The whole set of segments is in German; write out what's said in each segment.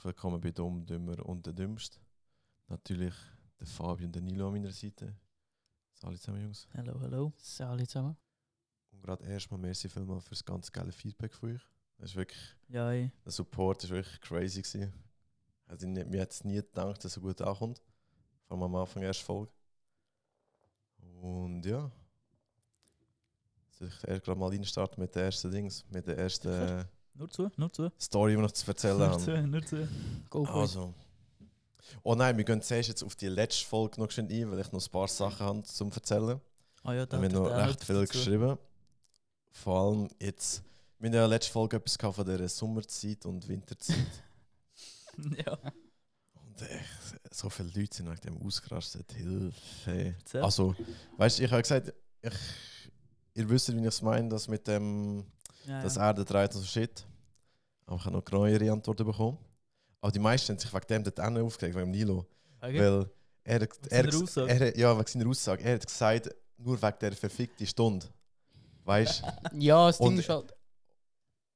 herzlich willkommen bei Dumm, Dümmer und der Dümmst. Natürlich der Fabio und der Nilo an meiner Seite. Salut zusammen, Jungs. Hallo, hallo. Salut zusammen. Und gerade erstmal merci vielmal für das ganz geile Feedback von euch. Das ist wirklich, Ja, ey. der Support ist wirklich crazy gewesen. Also ich, mir hätte es nie gedacht, dass es so gut ankommt. Vor allem am Anfang der ersten Folge. Und ja. Soll ich erst gerade mal reinstarten mit den ersten Dings, mit der ersten Nur zu, nur zu. Story, die wir noch zu erzählen Nur haben. zu, nur zu. Go. Also. Oh nein, wir gehen zuerst jetzt auf die letzte Folge noch schnell ein, weil ich noch ein paar Sachen habe zum Erzählen. Ah ja, Da haben wir noch recht viel geschrieben. Vor allem jetzt. Wir haben ja in der letzten Folge etwas gehabt von der Sommerzeit und Winterzeit. ja. und echt, so viele Leute sind nach dem ausgerastet. Hilfe. Also, weißt du, ich habe gesagt, ich, ihr wisst, wie ich es meine, dass mit dem, ja, das ja. Erde dreht und so shit. Aber ich habe noch neuere Antworten bekommen. Aber die meisten haben sich wegen dem dort auch aufgeregt, wegen dem Nilo. Okay. Weil er, er, er, hat- ja, wegen seiner Aussage. Er hat gesagt, nur wegen der verfickten Stunde. Weißt du, Ja, das Ding ist halt.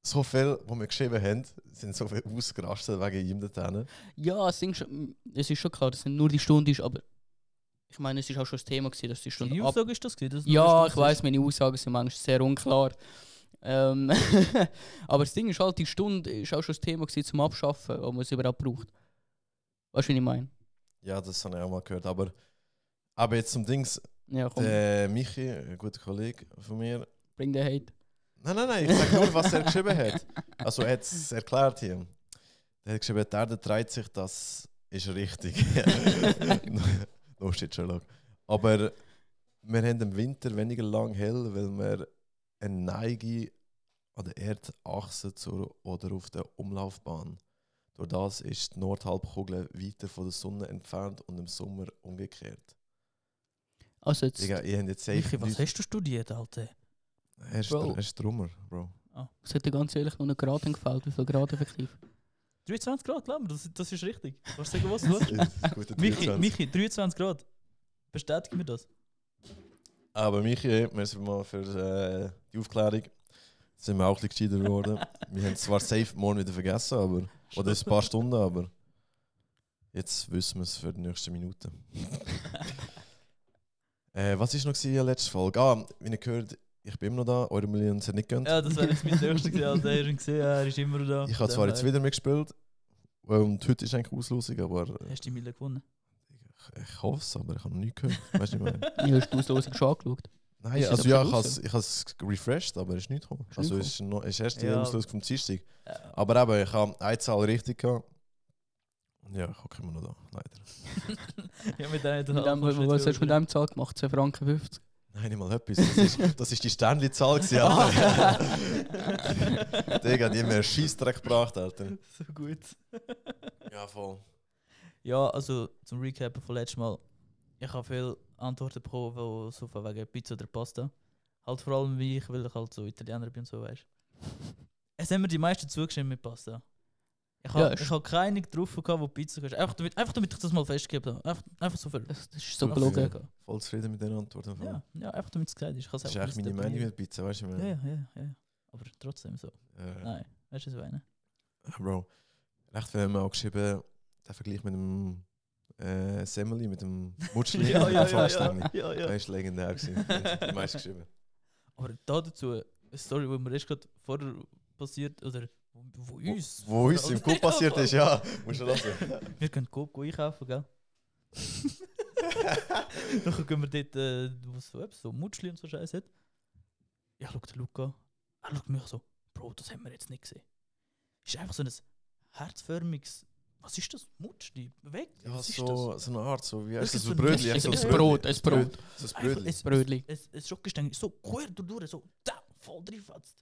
so viel, die wir geschrieben haben, sind so viel ausgerastet wegen ihm dort. Ja, das Ding ist, es ist schon klar, dass es nur die Stunde ist, aber ich meine, es ist auch schon das Thema gewesen, dass die Stunde ab. Aussage ist das gewesen? dass Ja, ich weiß, meine Aussagen sind manchmal sehr unklar. Ähm, aber das Ding ist halt, die Stunde ist auch schon das Thema gewesen zum Abschaffen, ob man es überhaupt braucht. Weißt du, wie ich meine? Ja, das habe ich auch mal gehört. Aber, aber jetzt zum Dings, Ja, komm, der Michi, ein guter Kollege von mir. bring den Hate. Nein, nein, nein, ich sage nur, was er geschrieben hat. Also er hat es erklärt hier. Er hat geschrieben, die Erde dreht sich, das ist richtig. no shit, Sherlock. Aber wir haben im Winter weniger lang hell, weil wir eine Neige an der Erdachse zur, oder auf der Umlaufbahn. Durch das ist die Nordhalbkugel weiter von der Sonne entfernt und im Sommer umgekehrt. Also jetzt, Digga, habt jetzt Michi, was hast du studiert, Alter? Er ist, Bro. er ist Drummer, Bro. es hat dir ganz ehrlich nur einen Grad gefällt. Wie viel Grad effektiv? 23 Grad, glaub mir, das, das ist richtig. Du sagen, was? Gute Michi, 23. Michi, 23 Grad. Bestätige mir das. Aber Michi, merci mal für äh, die Aufklärung. Sind wir auch ein bisschen gescheiter geworden. wir haben es zwar safe morgen wieder vergessen, aber, oder ein paar Stunden, aber jetzt wissen wir es für die nächsten Minuten. äh, was war noch in der letzten Folge? Ah, wie ihr gehört, ich bin immer noch da, eure Millions hat nicht gönnt. Ja, das wäre jetzt mein Nächster gewesen, Alter. Er gesehen, er ist immer da. ich habe zwar jetzt wieder mitgespielt und heute ist eigentlich Auslosung, aber äh, Hast du die Mille gewonnen? ich, ich hoffe es, aber ich habe noch nie gehört. Weißt du, was ich meine? Ja, hast du die Auslosung schon angeschaut? Nein, Ist also ja, ich habe es refreshed, aber es ist nicht gekommen. Ist Also nicht es ist, noch, es ist erst die Ja. Auslösung vom Dienstag. Ja. Aber eben, ich habe eine Zahl richtig gehabt. Und ja, ich hocke immer noch da, leider. ja, mit denen Mit dem, was hast du mit dem Zahl gemacht? 2 Franken 50? Nein, nicht mal etwas. Das ist, das ist die Sternli-Zahl. Digga, die haben mir einen Scheissdreck gebracht, Alter. So gut. Ja, voll. Ja, also zum Recappen von letztem Mal. Ich habe viele Antworten bekommen, wo so von wegen Pizza oder Pasta. Halt vor allem wie ich, weil ich halt so Italiener bin und so, weißt Es haben mir die meisten zugeschrieben mit Pasta. Ich Ja, habe ist- ich hab keine getroffen, gehabt, wo Pizza kannst. Einfach damit, einfach damit ich das mal festgegeben habe. Einfach, einfach so viel. Das, das ist so Ja, gelogen. ja. Voll zufrieden mit den Antworten. Ja, ja, einfach damit es gesagt ist. Ich Das ist eigentlich meine nicht Meinung mit Pizza, weißt du? Ja, Ja, ja, ja, ja. Aber trotzdem so. ja. Nein, weißt du, was ich meine? Bro, recht viel haben wir auch geschrieben, der Vergleich mit dem äh, Semmeli, mit dem Mutschli. ja, ja, ja, ja, ja, ja. Das war legendär. Die meisten geschrieben. Aber da dazu, eine Story, die mir erst gerade vorher passiert, oder wo, wo uns. Wo uns im Kopf passiert ist, ja. Musst du lassen. Wir können Coco einkaufen, gell? Dann gehen wir dort, äh, wo es so, so Mutschli und so Scheiß hat. Ich schaue den Luca an. Er schaut mich so, Bro, das haben wir jetzt nicht gesehen. Ist einfach so ein herzförmiges. Was ist das? Mutschli? Weg? Ja, was ist so, so eine Art, so wie heißt das? So so ein Brötli. so Ein Ja. Brot, ein Brot. So ein das? Brötli. Es, Brötli. es, es ist so quer durch, so da, voll reinfetzt.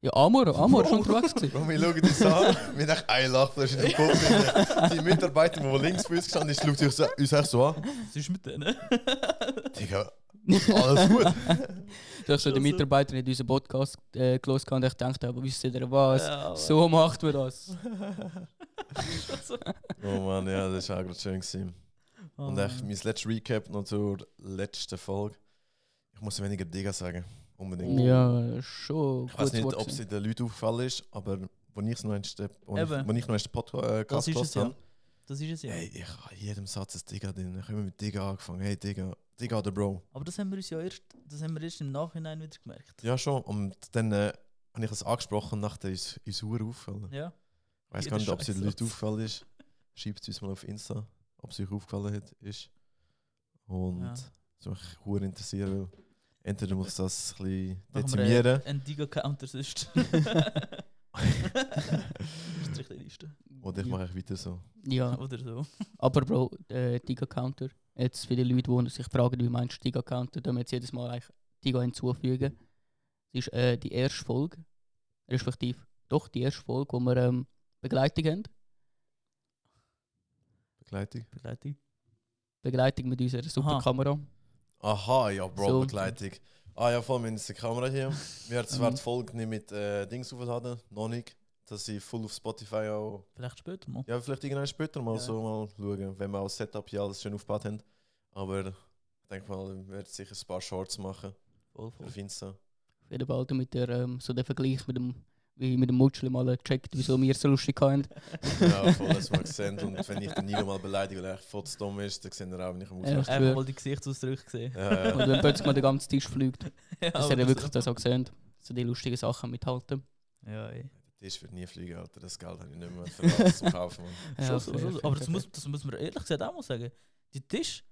Ja, Amor, Amor, schon unterwegs gewesen. Bro, wir schauen uns an, wir denken, ein Lachfleisch in den Kopf. Die Mitarbeiter, die links von uns gestanden ist, schaut sich so- uns echt so an. Was ist mit denen? Digga, alles gut. Du hast Ja, den so. Mitarbeiter in unseren Podcast äh, gelesen und ich dachte, aber wisst ihr was? Ja, So macht man das. Oh Mann, ja, das war auch gerade schön. Gewesen. Und Ah. echt, mein letztes Recap noch zur letzten Folge. Ich muss weniger Digga sagen. Unbedingt. Ja, schon. Ich weiß nicht, ob es den Leuten aufgefallen ist, aber wo ich noch einen Step, wo ich, Eben. wo ich noch einen Podcast äh, gehört habe. Das ist es ja. Hey, ich habe jedem Satz ein Digga drin. Ich habe immer mit Digga angefangen. Hey Digga, Digga der Bro. Aber das haben wir uns ja erst, das haben wir erst im Nachhinein wieder gemerkt. Ja schon. Und dann äh, habe ich es angesprochen, nachher ist uns Uhr aufgefallen. Ja. Ich weiß gar nicht, ob es den. Leuten aufgefallen ist. Schreibt es uns mal auf Insta, ob es euch aufgefallen hat, ist. Und Ja. würde mich hure interessieren, weil entweder muss ich das ein bisschen Machen wir dezimieren. einen- Strichliste. Oder ich mache weiter so. Ja, Oder so. aber Bro, äh, Tiga-Counter. Jetzt viele Leute, die sich fragen, wie meinst du Tiga-Counter, da wir jetzt jedes Mal eigentlich Tiga hinzufügen. Das ist äh, die erste Folge, respektive doch die erste Folge, wo wir ähm, Begleitung haben. Begleitung. Begleitung. Begleitung mit unserer super Aha. Kamera. Aha, ja, Bro, So. Begleitung. Ah ja, voll, wir haben die Kamera hier. Wir haben zwar die Folge nicht mit äh, Dings aufgeladen, noch nicht. Dass sie voll auf Spotify auch. Vielleicht später mal. Ja, vielleicht irgendwann später mal Ja. so mal schauen, wenn wir auch das Setup hier alles schön aufgebaut haben. Aber ich denke mal, wir werden sicher ein paar Shorts machen Voll, voll. auf Insta. Auf jeden Fall damit ihr ähm, so den Vergleich mit dem, wie mit dem Mutschli mal checkt, wieso wir so lustig haben. ja, voll, das mal gesehen. Und wenn ich den Nilo mal beleidige, weil er voll dumm ist, dann sehen wir auch, wenn ich am Ja. Ausrasten Einfach mal die Gesichtsausdrücke gesehen. Ja, ja. Und wenn plötzlich mal der ganze Tisch fliegt, ja, dass aber ihr wirklich das auch gesehen so die lustigen Sachen mithalten. Ja, ey. Der Tisch wird nie fliegen, Alter. Das Geld habe ich nicht mehr für alles zum Kaufen. Ja, schon, schon, aber das muss, das muss man ehrlich gesagt auch mal sagen. Die Tisch,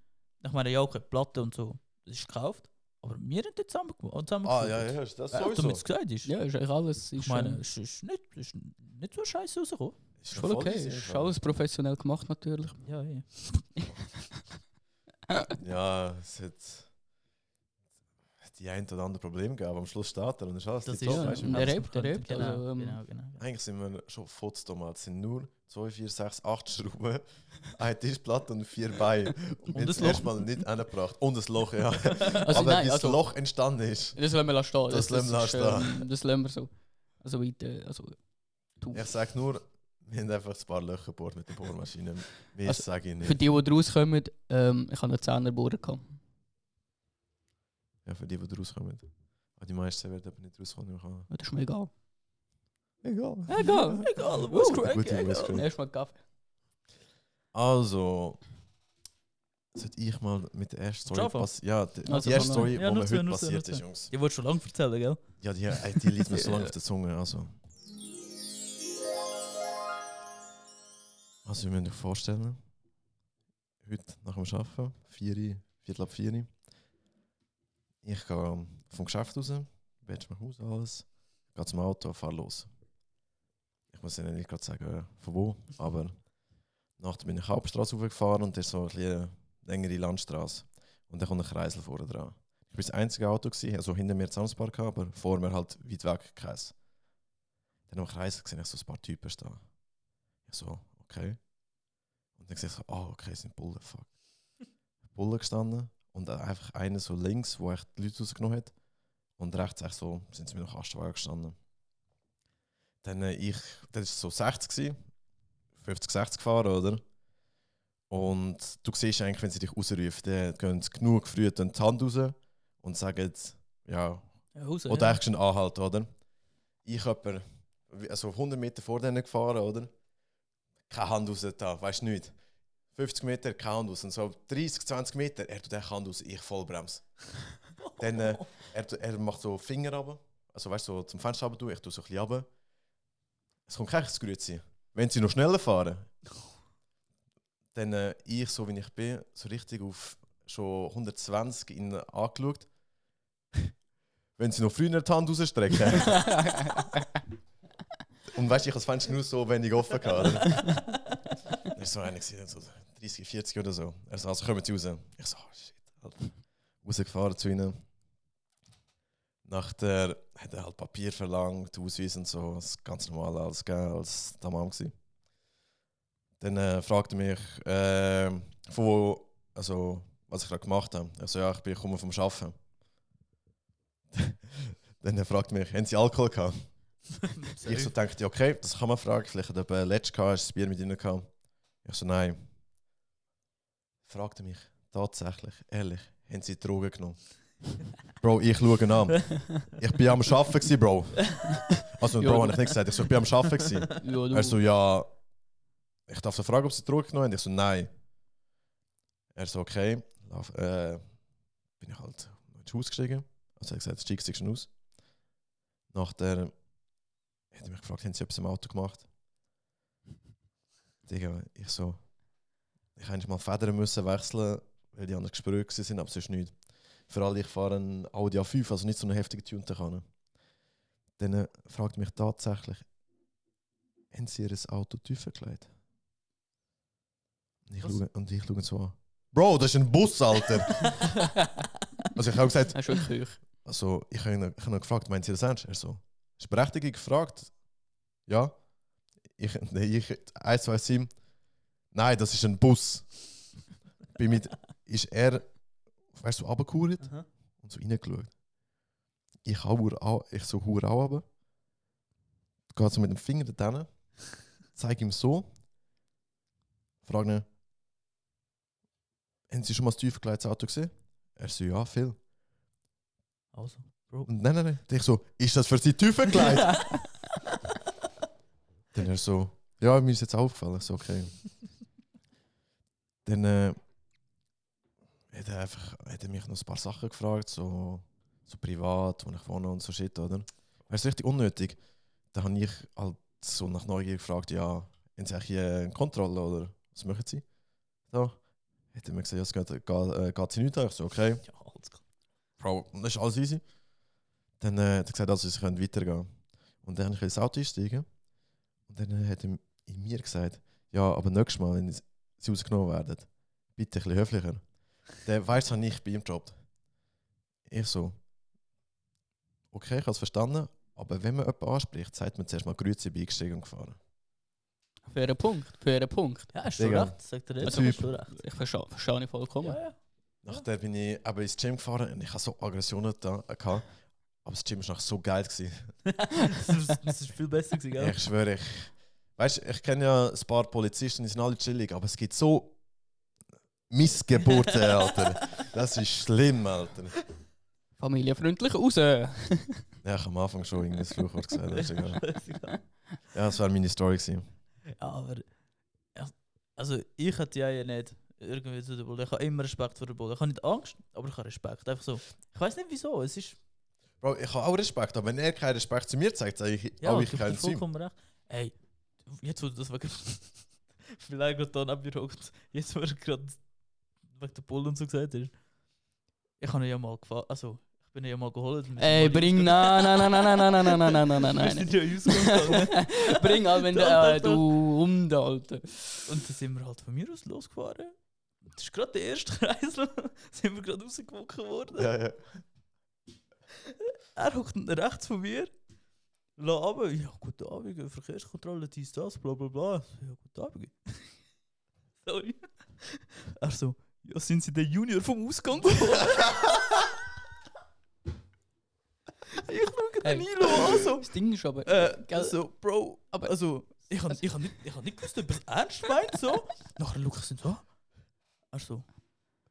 ich meine, ja, okay, Platte und so, das ist gekauft. Aber wir haben dort zusammen, zusammen Ah, ja, ja, ist das Ja, sowieso. damit es gesagt ist. Ja, ist eigentlich alles. Ist, Ich meine, äh, es ist nicht, es ist nicht so scheiße rausgekommen. Ist ist voll okay. easy, Ist alles professionell gemacht natürlich. Ja, ey. Ja, es hat die ein oder andere Problem gegeben, aber am Schluss steht er und ist alles Das ist ja, weißt du? und Wir er haben- rebt, er rebt, Genau, also, ähm, genau, genau. genau. Eigentlich sind wir schon damals. Es sind nur 2, 4, 6, 8 Schrauben, eine Tischplatte und vier Beine. Und, Und das Loch. erstmal nicht angebracht. Und das Loch, ja. Also aber nein, wie das also, Loch entstanden ist. das lassen wir lassen stehen. Das lassen wir ist, ähm, Das lassen wir so. Also weiter, also... tu. Ich sage nur, wir haben einfach ein paar Löcher gebohrt mit der Bohrmaschine. Mehr Also, sage ich Für nicht. die, die rauskommen, ähm, ich habe einen Zehnerbohrer gehabt. Ja, für die, die rauskommen. Aber die meisten werden aber nicht rauskommen. Kann- Das ist mir egal. Egal. Egal. Egal, was crack, egal. Erstmal Kaffee. Also, sollte ich mal mit der ersten Story passieren? Ja, die, Also die erste Story, ja, die mir heute nur zu, passiert nur ist. Jungs. Die wolltest schon lange erzählen, gell? Ja, die, ey, die liegt mir so lange auf der Zunge. Also, also ihr müsst euch vorstellen, heute nach dem Arbeiten, 4 Uhr, Viertel ab 4 Uhr, ich gehe vom Geschäft raus, wetsch mich aus, alles, gehe zum Auto, fahre los. Ich muss Ihnen nicht gerade sagen, äh, von wo, aber nachher bin ich Hauptstraße hochgefahren und das ist so eine längere Landstraße. Und dann kommt ein Kreisel vorne dran. Ich war das einzige Auto, gewesen, also hinter mir Zahnspar, aber vor mir halt weit weg keins. Dann am Kreisel gesehen, ich so ein paar Typen stehen. Ich so, okay. Und dann sehe ich so, ah, okay, es sind Bullen, fuck. Bullen gestanden und einfach einer so links, wo echt die Leute rausgenommen hat. Und rechts echt so, sind sie mit dem Kastenwagen gestanden. Dann äh, ich, das war so 60 gewesen, 50, 60 gefahren, oder? Und du siehst eigentlich, wenn sie dich rausrufen, dann gehen sie genug früh dann die Hand raus und sagen, ja, Ja, raus, oder ja. eigentlich schon anhalten, oder? Ich habe also 100 Meter vor denen gefahren, oder? Keine Hand raus da, weißt du nicht. 50 Meter, Hand raus. Und so 30, 20 Meter, er tut die Hand raus, ich vollbremse. Dann, äh, er, er macht so Finger runter, also weißt du, so zum Fenster runter, ich tue so ein bisschen runter. Es kommt kein Grüezi. Wenn sie noch schneller fahren, dann äh, ich, so wie ich bin, so richtig auf schon 120 ihn angeschaut. Wenn sie noch früher die Hand rausstrecken. Und weißt du, ich habe das Fenster nur so wenig offen gehabt. War so einer, gewesen, so 30, 40 oder so. Er so, also kommen sie raus. Ich so, oh shit. Alter. Rausgefahren zu ihnen. Nachher hat er halt Papier verlangt, Ausweis und so. Das ganz normal alles gegeben, als Tamam gsi. Dann äh, fragte er mich, äh, von wo, also, was ich gerade gemacht habe. Ich so, ja, ich bin komme vom Arbeiten. Dann er fragt mich, haben Sie Alkohol gehabt? Ich so dachte, okay, das kann man fragen. Vielleicht hat er letztes gehabt, hast du das Bier mit ihnen gehabt. Ich so, nein. Fragte mich tatsächlich, ehrlich, haben sie Drogen genommen? Bro, ich schaue ihn an. Ich bin am Arbeiten, gewesen, Bro. Also, Bro, habe ich nicht gesagt. Ich so, ich bin am Arbeiten. gewesen. Ja, du, Er so, ja. Ich darf so fragen, ob sie Drogen genommen haben. Ich so, nein. Er so, okay. Lauf, äh, bin ich halt ins Haus gestiegen. Also er hat gesagt, steigst du schon aus. Nach der hat er mich gefragt, haben sie etwas im Auto gemacht? Digga, ich so, ich hätte mal Federn müssen wechseln, weil die anders gesprüht sind, aber sonst nicht. Vor allem, ich fahre einen Audi A5, also nicht so eine heftige Tunte kann. Dann äh, fragt mich tatsächlich, haben sie ihr Auto tiefer gelegt? Und ich schaue, und ich schaue so an. Bro, das ist ein Bus, Alter! also ich habe gesagt, Hast du wirklich also ich habe ihn, ich habe ihn gefragt, meinen Sie das ernst? Er so, ist berechtigt gefragt? Ja. Ich, nee, ich, 1, 2, 7. Nein, das ist ein Bus. Bin mit, ist er, weißt du, so runtergekuert Aha. und so reingeschaut. Ich hau auch, ich so hure auch runter. Geht so mit dem Finger da hin, zeig ihm so, frag ihn, haben Sie schon mal das tiefgelegtes Auto gesehen? Er so, ja, viel. Also, Bro. Und nein, nein, nein. Ich so, ist das für Sie tiefgelegt? Dann er so, ja, mir ist jetzt aufgefallen. So, okay. Dann äh, hat, er einfach, hat er mich noch ein paar Sachen gefragt, so, so privat, wo ich wohne und so shit, oder? Weißt du, richtig unnötig. Dann habe ich halt so nach Neugier gefragt, ja, haben Sie eigentlich hier eine Kontrolle oder was machen Sie? So. Hat er mir gesagt, ja, es geht, geht, äh, geht Sie nicht an. Ich so, okay. Ja, alles klar. Bro, das ist alles easy. Dann äh, hat er gesagt, also, sie können weitergehen. Und dann habe ich ins Auto einsteigen. Und dann hat er in mir gesagt, ja, aber nächstes Mal, wenn sie rausgenommen werden, bitte ein bisschen höflicher. Der weiß habe ich bei ihm Job. Ich so, okay, ich habe es verstanden, aber wenn man jemanden anspricht, sagt man zuerst mal Grüße, bin eingestiegen und gefahren. Fairer Punkt, fairer Punkt. Ja, hast du Digga. recht, sagt er jetzt. Typ. Hast du recht. Ich verstehe, verstehe ich vollkommen. Ja, ja. Nachher bin ich aber ins Gym gefahren und ich hatte so Aggressionen da. äh, Gehabt. Aber das Gym war nachher so geil. Gewesen. das, ist, das ist viel besser gewesen, gell? Ich schwöre, ich. Weißt du, ich kenne ja ein paar Polizisten, die sind alle chillig, aber es gibt so Missgeburten, Alter. Das ist schlimm, Alter. Familienfreundlich raus. Ja, ich habe am Anfang schon irgendein Fluchwort gesagt. Das ist egal. Ja, das war meine Story. Gewesen. Ja, aber. Also, ich hätte ja ja nicht irgendwie zu der Bull. Ich habe immer Respekt vor der Bull. Ich habe nicht Angst, aber ich habe Respekt. Einfach so. Ich weiß nicht wieso. Es ist. Bro, ich habe auch Respekt, aber wenn er keinen Respekt zu mir zeigt, sage ich Ja, auch ich keinen zu ihm. vollkommen recht. Ey, jetzt wo du das wegen. Vielleicht gerade da neben mir hockt. Jetzt wo er gerade wegen der Bull und so gesagt hast. Ich habe ihn ja mal gefahren. Also, ich bin ihn ja mal geholt. Ey, bring. Nein, nein, nein, nein, nein, nein, nein, nein, nein, nein, nein, Wir nein. sind ja. Bring all, wenn du, äh, du um Alter. Und dann sind wir halt von mir aus losgefahren. Das ist gerade der erste Kreisel. sind wir gerade rausgewunken worden. Ja, ja. Er hockt rechts von mir. La aber, ja, guten Abend, Verkehrskontrolle, dies, das, bla bla bla. Ja, guten Abend. Sorry. Er so, ja, sind Sie der Junior vom Ausgang ich schaue den Nilo an, so. Das Ding ist aber. Äh, Gell? so, Bro, Aber- also, ich habe ich hab nicht, ich hab nicht gewusst, ob er es ernst meint, so. Nachher schaue ich ihn so an. Er so,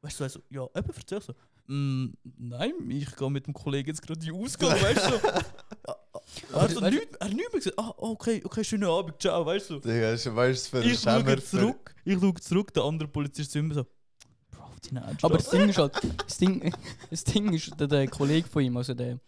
weißt du, also, ja, eben, erzähl so. Mm, nein, ich gehe mit dem Kollegen jetzt gerade in Ausgang, weißt du. so. Er hat so nichts, nichts mehr gesagt. Ah, okay, okay, schönen Abend, ciao, weißt du. Digga, weißt du, was für Ich schaue zurück, ich schaue zurück, der andere Polizist zu ihm so, Bro, deine. Aber das Ding ist halt, das Ding, das Ding ist, der, der Kollege von ihm, also der,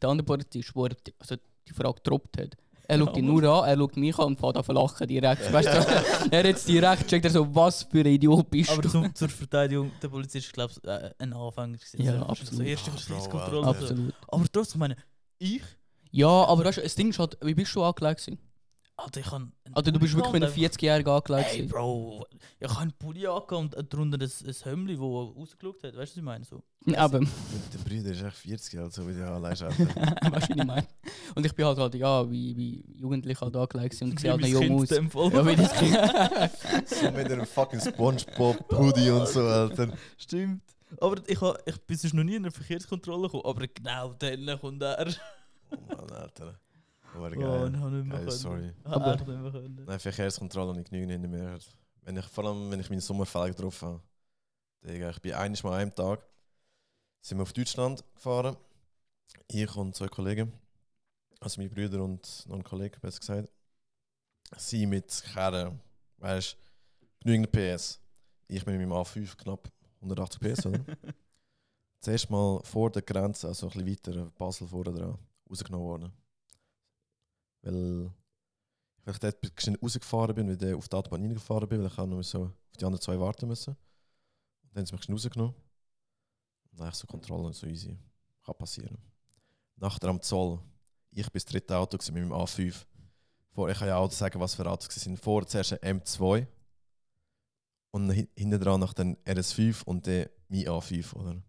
der andere Polizist, wo er die, also die Frage gedroppt hat, er schaut ihn nur an, er schaut mich an und an zu lachen direkt. Weißt du, er hat jetzt direkt checkt, er so, was für ein Idiot bist Aber du. zum, zur Verteidigung, der Polizist ist, glaube ich, äh, ein Anfänger. gewesen. Ja, Also, absolut. So erste Ah, Bro, Verkehrskontrolle. Alter. Absolut. Aber trotzdem, meine, ich, Ja, aber weißt du, das Ding ist halt, wie bist du angelegt gewesen? Alter, ich kann. Alter, du bist wirklich mit einem 40-Jährigen angelegt Hey. Bro, ich habe einen Pulli angehabt und drunter ein, ein Hemd, das rausgeschaut hat. Weißt du, was ich meine? So. Aber, Der Bruder ist echt 40 Jahre alt, so wie der allein schaut. weißt du, was ich meine? Und ich bin halt halt, ja, wie, wie Jugendlich halt angelegt und ich sehe halt noch jung aus. Ja, wie das Kind. so mit einem fucking Spongebob-Hoodie und so, Alter. Stimmt. Aber ich, ha, ich bin sonst noch nie in eine Verkehrskontrolle gekommen. Aber genau dann kommt er. Oh Mann, Alter. Oh, Oh, geil. ich habe nicht mehr Geil, sorry. Ich Aber- habe echt nicht mehr können. Nein, Verkehrskontrolle habe ich genügend nicht mehr. Wenn ich, vor allem, wenn ich meine Sommerfelge drauf habe. Digga, ich bin einiges mal an einem Tag sind wir auf Deutschland gefahren. Ich und zwei Kollegen, also meine Brüder und noch ein Kollege, besser gesagt. Sie mit Kerren, weißt du, genügend PS. Ich bin mit meinem A5 knapp 180 PS, oder? Zuerst mal vor der Grenze, also ein bisschen weiter, Basel vorne dran, rausgenommen worden. Weil weil ich dort schnell rausgefahren bin, weil ich auf die Autobahn reingefahren bin, weil ich auch noch so auf die anderen zwei warten müssen. Dann haben sie mich schnell rausgenommen. Und dann so Kontrolle und so easy. Kann passieren. Nachher am Zoll. Ich bin das dritte Auto mit meinem A5. Vor, ich kann ja auch sagen, was für Autos sind. Vor zuerst ein M2 und hin- hinten dran nach den RS5 und dann mein A5, oder?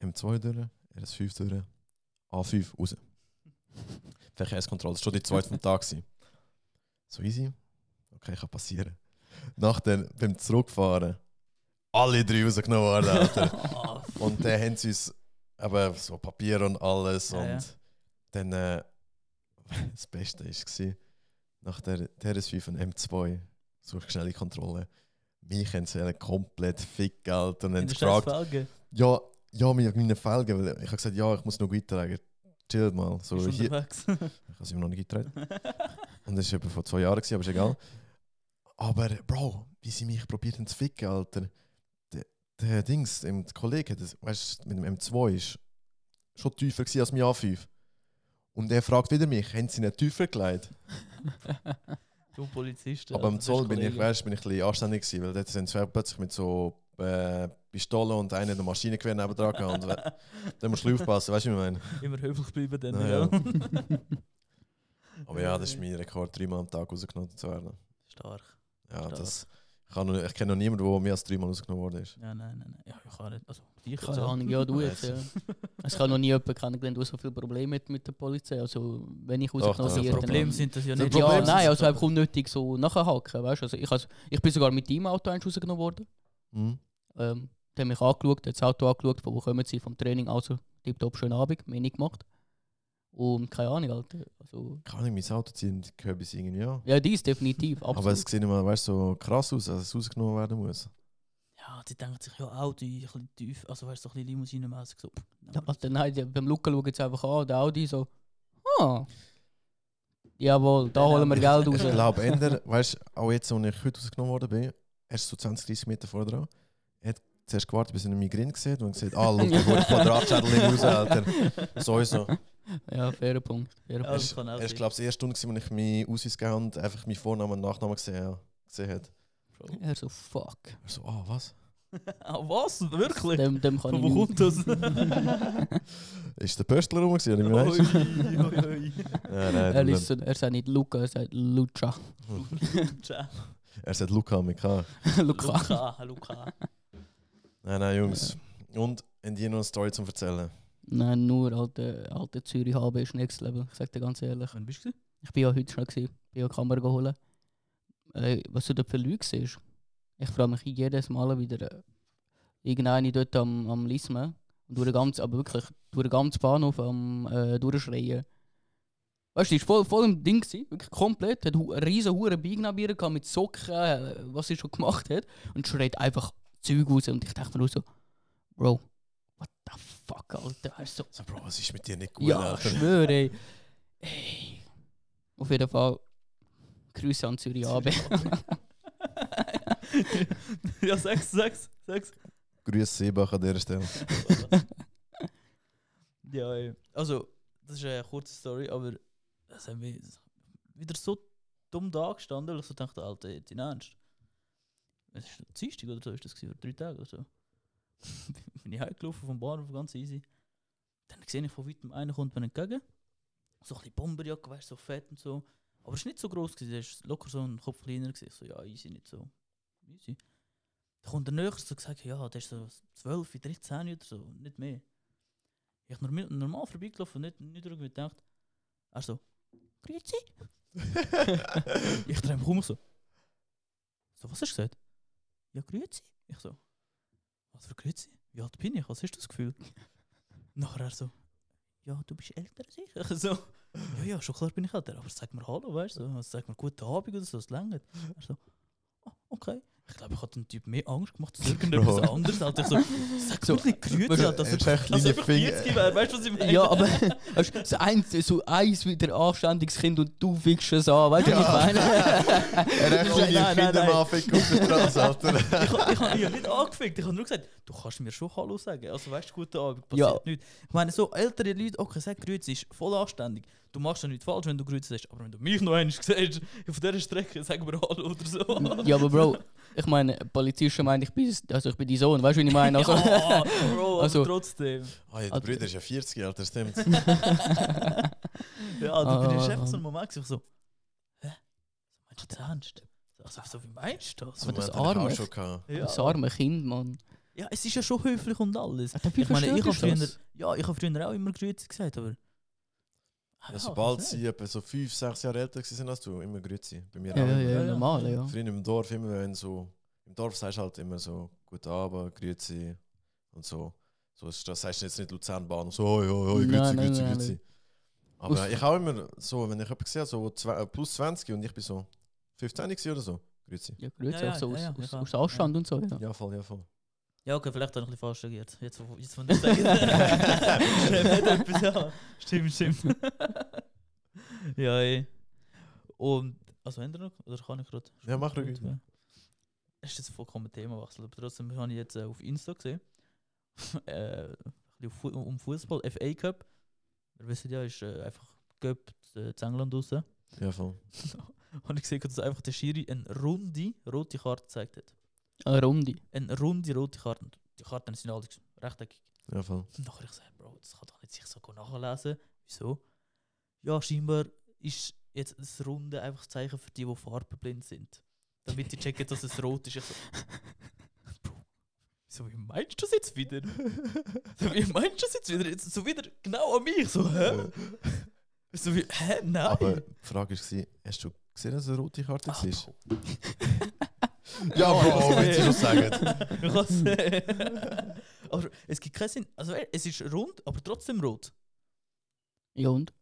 M2 durch, RS5 durch, A5 raus. Verkehrskontrolle, das war schon die zweite vom Tag. gewesen. So easy. Okay, kann passieren. Nach dem, beim Zurückfahren, alle drei rausgenommen worden, Alter. Ah, Und dann haben sie uns eben so Papier und alles. Ja, und ja. dann äh, das Beste war, nach der TRS5 und M2, so schnelle Kontrolle, mich haben sie komplett fick, Alter. Und haben gefragt, ja, ja, mit meinen Felgen. Weil ich habe gesagt, ja, ich muss noch weitertragen. Chill mal. So, Bist hier, unterwegs? ich habe sie mir noch nicht getragen. Und das war etwa vor zwei Jahren, gewesen, aber ist egal. Aber Bro, wie sie mich probiert zu ficken, Alter. Der, der Dings, der Kollege, das, weißt, mit dem M2 ist schon tiefer als mein A5. Und er fragt wieder mich, haben sie nicht tiefer gelegt? du Polizist. aber also, Zoll bist bin ich, weißt, bin ich ein bisschen anständig gewesen, weil dort sind zwei plötzlich mit so äh, Pistolen und einer der Maschinengewehr neben dran gehabt. Da musst du aufpassen, weißt du, wie ich meine? Immer höflich bleiben dann, ja. Aber ja, das ist mein Rekord, dreimal am Tag rausgenommen zu werden. Stark. Ja, Stark. das, ich, kann noch, ich kenne noch niemanden, der mehr als dreimal rausgenommen worden ist. Ja, nein, nein, nein. Ja, ich kann nicht. Also, ich Keine so. Ahnung, ja, du jetzt. Ja. Also, ich habe noch nie jemanden kennengelernt, der so viele Probleme hat mit der Polizei. Also, wenn ich rausgenommen werde, doch. dann- Problem sind das ja nicht. Ja, Problem nein, also einfach unnötig so nachhaken, weißt? Also, ich, has- ich bin sogar mit deinem Auto rausgenommen worden. Mhm. Ähm, der hat mich angeschaut, hat das Auto angeschaut, von wo kommen sie vom Training, also tipptopp, schönen Abend, mehr nicht gemacht. Und keine Ahnung, Alter. Also, Kann ich mein Auto ziehen, gehört bis irgendwie ja. ja, dies definitiv, absolut. Aber es sieht immer weißt, so krass aus, als es rausgenommen werden muss. Ja, die denken sich ja Audi, ein bisschen tief, also weißt du, so ein bisschen limousinenmäßig so. pff, Ja, Alter, nein, die, beim Luca schauen sie einfach an, der Audi so, ah, jawohl, da holen wir Geld Ich raus. glaube, Ender, weißt du, auch jetzt, als ich heute rausgenommen worden bin, erst so 20, 30 Meter vor dran, er hat zuerst gewartet, bis er mich Grin gesehen und gesagt, ah, schau, da kommt Quadratschädel raus, Alter. Sowieso. Ja, fairer Punkt. Fairer Ja, Punkt. das kann auch Er ist, sein. glaube ich, die erste Stunde, wo ich meinen Ausweis gegeben habe und einfach meinen Vornamen und Nachnamen gesehen, ja, gesehen hat. Er so, fuck. Er so, ah, was? Ah, was? Wirklich? Dem, dem kann Von ich wo nicht. kommt das? Ist der Pöstler rum gewesen? Ui, meinst ui, ui. Nein, nein, Er, nein. ist so, er sagt nicht Luca, er sagt Lucha. Ciao. Er sagt Luca mit K. Luca. Luca, Luca. Nein, nein, Jungs. Und in dir noch eine Story zum Erzählen. Nein, nur alte, alte Zürich HB ist Next Level, ich sag dir ganz ehrlich. Wann bist du? Ich bin ja heute schon gewesen, bin ja Kamera geholt. Äh, was du da für Leute siehst, ich frage mich jedes Mal wieder, äh, irgendeine dort am, am Lismen, und durch den ganzen, aber wirklich durch den ganzen Bahnhof am äh, durchschreien. Weißt du, die war voll, voll im Ding, gewesen, wirklich komplett, hat einen riesen Huren Beignabierer gehabt mit Socken, äh, was sie schon gemacht hat, und schreit einfach Zeug raus. Und ich dachte mir nur so, Bro, fuck, Alter, du, so, So, Bro, was ist mit dir nicht gut, ja, Alter? schwöre, ey. ey. Auf jeden Fall, Grüße an Zürich AB. ja, sechs, sechs, sechs. Grüß Seebach an dieser Stelle. ja, ey. also, das ist eine kurze Story, aber es haben wir wieder so dumm da gestanden, weil ich so dachte, Alter, jetzt in Ernst. Es ist Dienstag oder so, ist das gewesen, oder drei Tage oder so. bin ich heimgelaufen vom Bahnhof, ganz easy. Dann sehe ich von weitem einen kommt mir entgegen. So ein bisschen Bomberjacke, weißt so fett und so. Aber es war nicht so groß, der ist locker so ein Kopf kleiner. Gewesen. So, ja, easy, nicht so. Easy. Dann kommt der näher so gesagt, ja, der ist so 12, 13 oder so, nicht mehr. Ich normal, normal vorbeigelaufen, nicht, nicht irgendwie gedacht. Er so, Grüezi. ich drehe mich um so. So, was hast du gesagt? Ja, Grüezi. Ich so, was für Grüezi? Wie alt bin ich? Was hast du das Gefühl? Nachher er so, ja, du bist älter als ich. So, ja, ja, schon klar bin ich älter, aber sag mir Hallo, weißt du? Also, sag mir guten Abend oder so, es längert. Er so, oh, okay. Ich glaube, ich habe den Typ mehr Angst gemacht als irgendetwas Bro. anderes. Als ich so, sag So, wirklich du, Alter, er dass er kleine einfach Finger. 40 wäre. Weißt du, was ich meine? Ja, aber weißt, so eins, so eins wieder anständiges Kind und du fickst es an, weißt du, was ich meine? Er hat kleine Kinder mal auf der Straße, Alter. ich habe ich hab ja nicht angefickt. Ich habe nur gesagt, du kannst mir schon Hallo sagen. Also weißt du, guten Abend, passiert Ja. nichts. Ich meine, so ältere Leute, okay, sag Grüezi, ist voll anständig. Du machst ja nichts falsch, wenn du Grüezi sagst. Aber wenn du mich noch einmal siehst, auf dieser Strecke, sag mir Hallo oder so. ja, aber Bro, ich meine, Polizisten meinen, ich bin, also ich bin dein Sohn, weißt du, wie ich meine? Also, ja, Bro, Also- aber trotzdem. Ah, ja, der Also- Bruder ist ja 40, Alter, stimmt. Ja, du bist Ah. einfach so ein Moment, ich so, hä? Meinst du das ernst? Also, so wie meinst du das? Aber das habe ich Arme. auch schon gehabt. Ja. das arme Kind, Mann. Ja, es ist ja schon höflich und alles. Wie Ich meine, ich habe früher, das? ja, ich habe früher auch immer Grüezi gesagt, aber... Ja, sobald sie etwa so 5, 6 Jahre älter waren als du, immer Grüezi. Bei mir Ja, auch. ja, ja, normal, ja. Früher im Dorf, immer wenn so. Im Dorf sagst du halt immer so, guten Abend, Grüezi und so. So das sagst du jetzt nicht Luzernbahn und so, oh, ja, ja, Grüezi, Nein, nein, Grüezi, nein, Grüezi. Aber Aus- ich auch immer so, wenn ich jemanden sehe, so zwei, äh, plus 20 und ich bin so 15 gewesen oder so, Grüezi. Ja, grüezi, Ja, ja, auch so ja, aus, ja, aus, aus ja. Anstand und so, ja. Ja, voll, ja, voll. Ja, okay, vielleicht habe ich ein bisschen falsch reagiert. Jetzt, wo, jetzt, wenn du sagst. Nicht etwas, ja. Stimmt, stimmt. ja, ey. Und, also, wir noch? Oder kann ich gerade? Ja, mach ruhig. Das ist jetzt vollkommen Themawechsel, aber trotzdem habe ich jetzt äh, auf Insta gesehen. äh, ein Fu- um Fußball, FA Cup. Wir wissen ja, ist äh, einfach Cup äh, in England raus. Ja, voll. Und ich gesehen, dass einfach der Schiri eine runde rote Karte gezeigt hat. Eine Runde. Eine runde rote Karte. Die Karten sind alle rechteckig. Ja, voll. Und nachher ich gesagt, Bro, das kann doch nicht sich so nachlesen. Wieso? Ja, scheinbar ist jetzt das Runde einfach das Zeichen für die, die farbenblind sind. Damit die checken, dass es rot ist. Ich so, Bro, wieso, wie meinst du das jetzt wieder? so, wie meinst du das jetzt wieder? Jetzt so wieder genau an mich. So, hä? So wie, hä? Nein. Aber die Frage war, hast du gesehen, dass es eine rote Karte? Bro. Ja, Ja, Bro, ich wenn sie schon sagen. Ich kann sehen. aber es gibt keinen Sinn. Also, es ist rund, aber trotzdem rot. Ja und?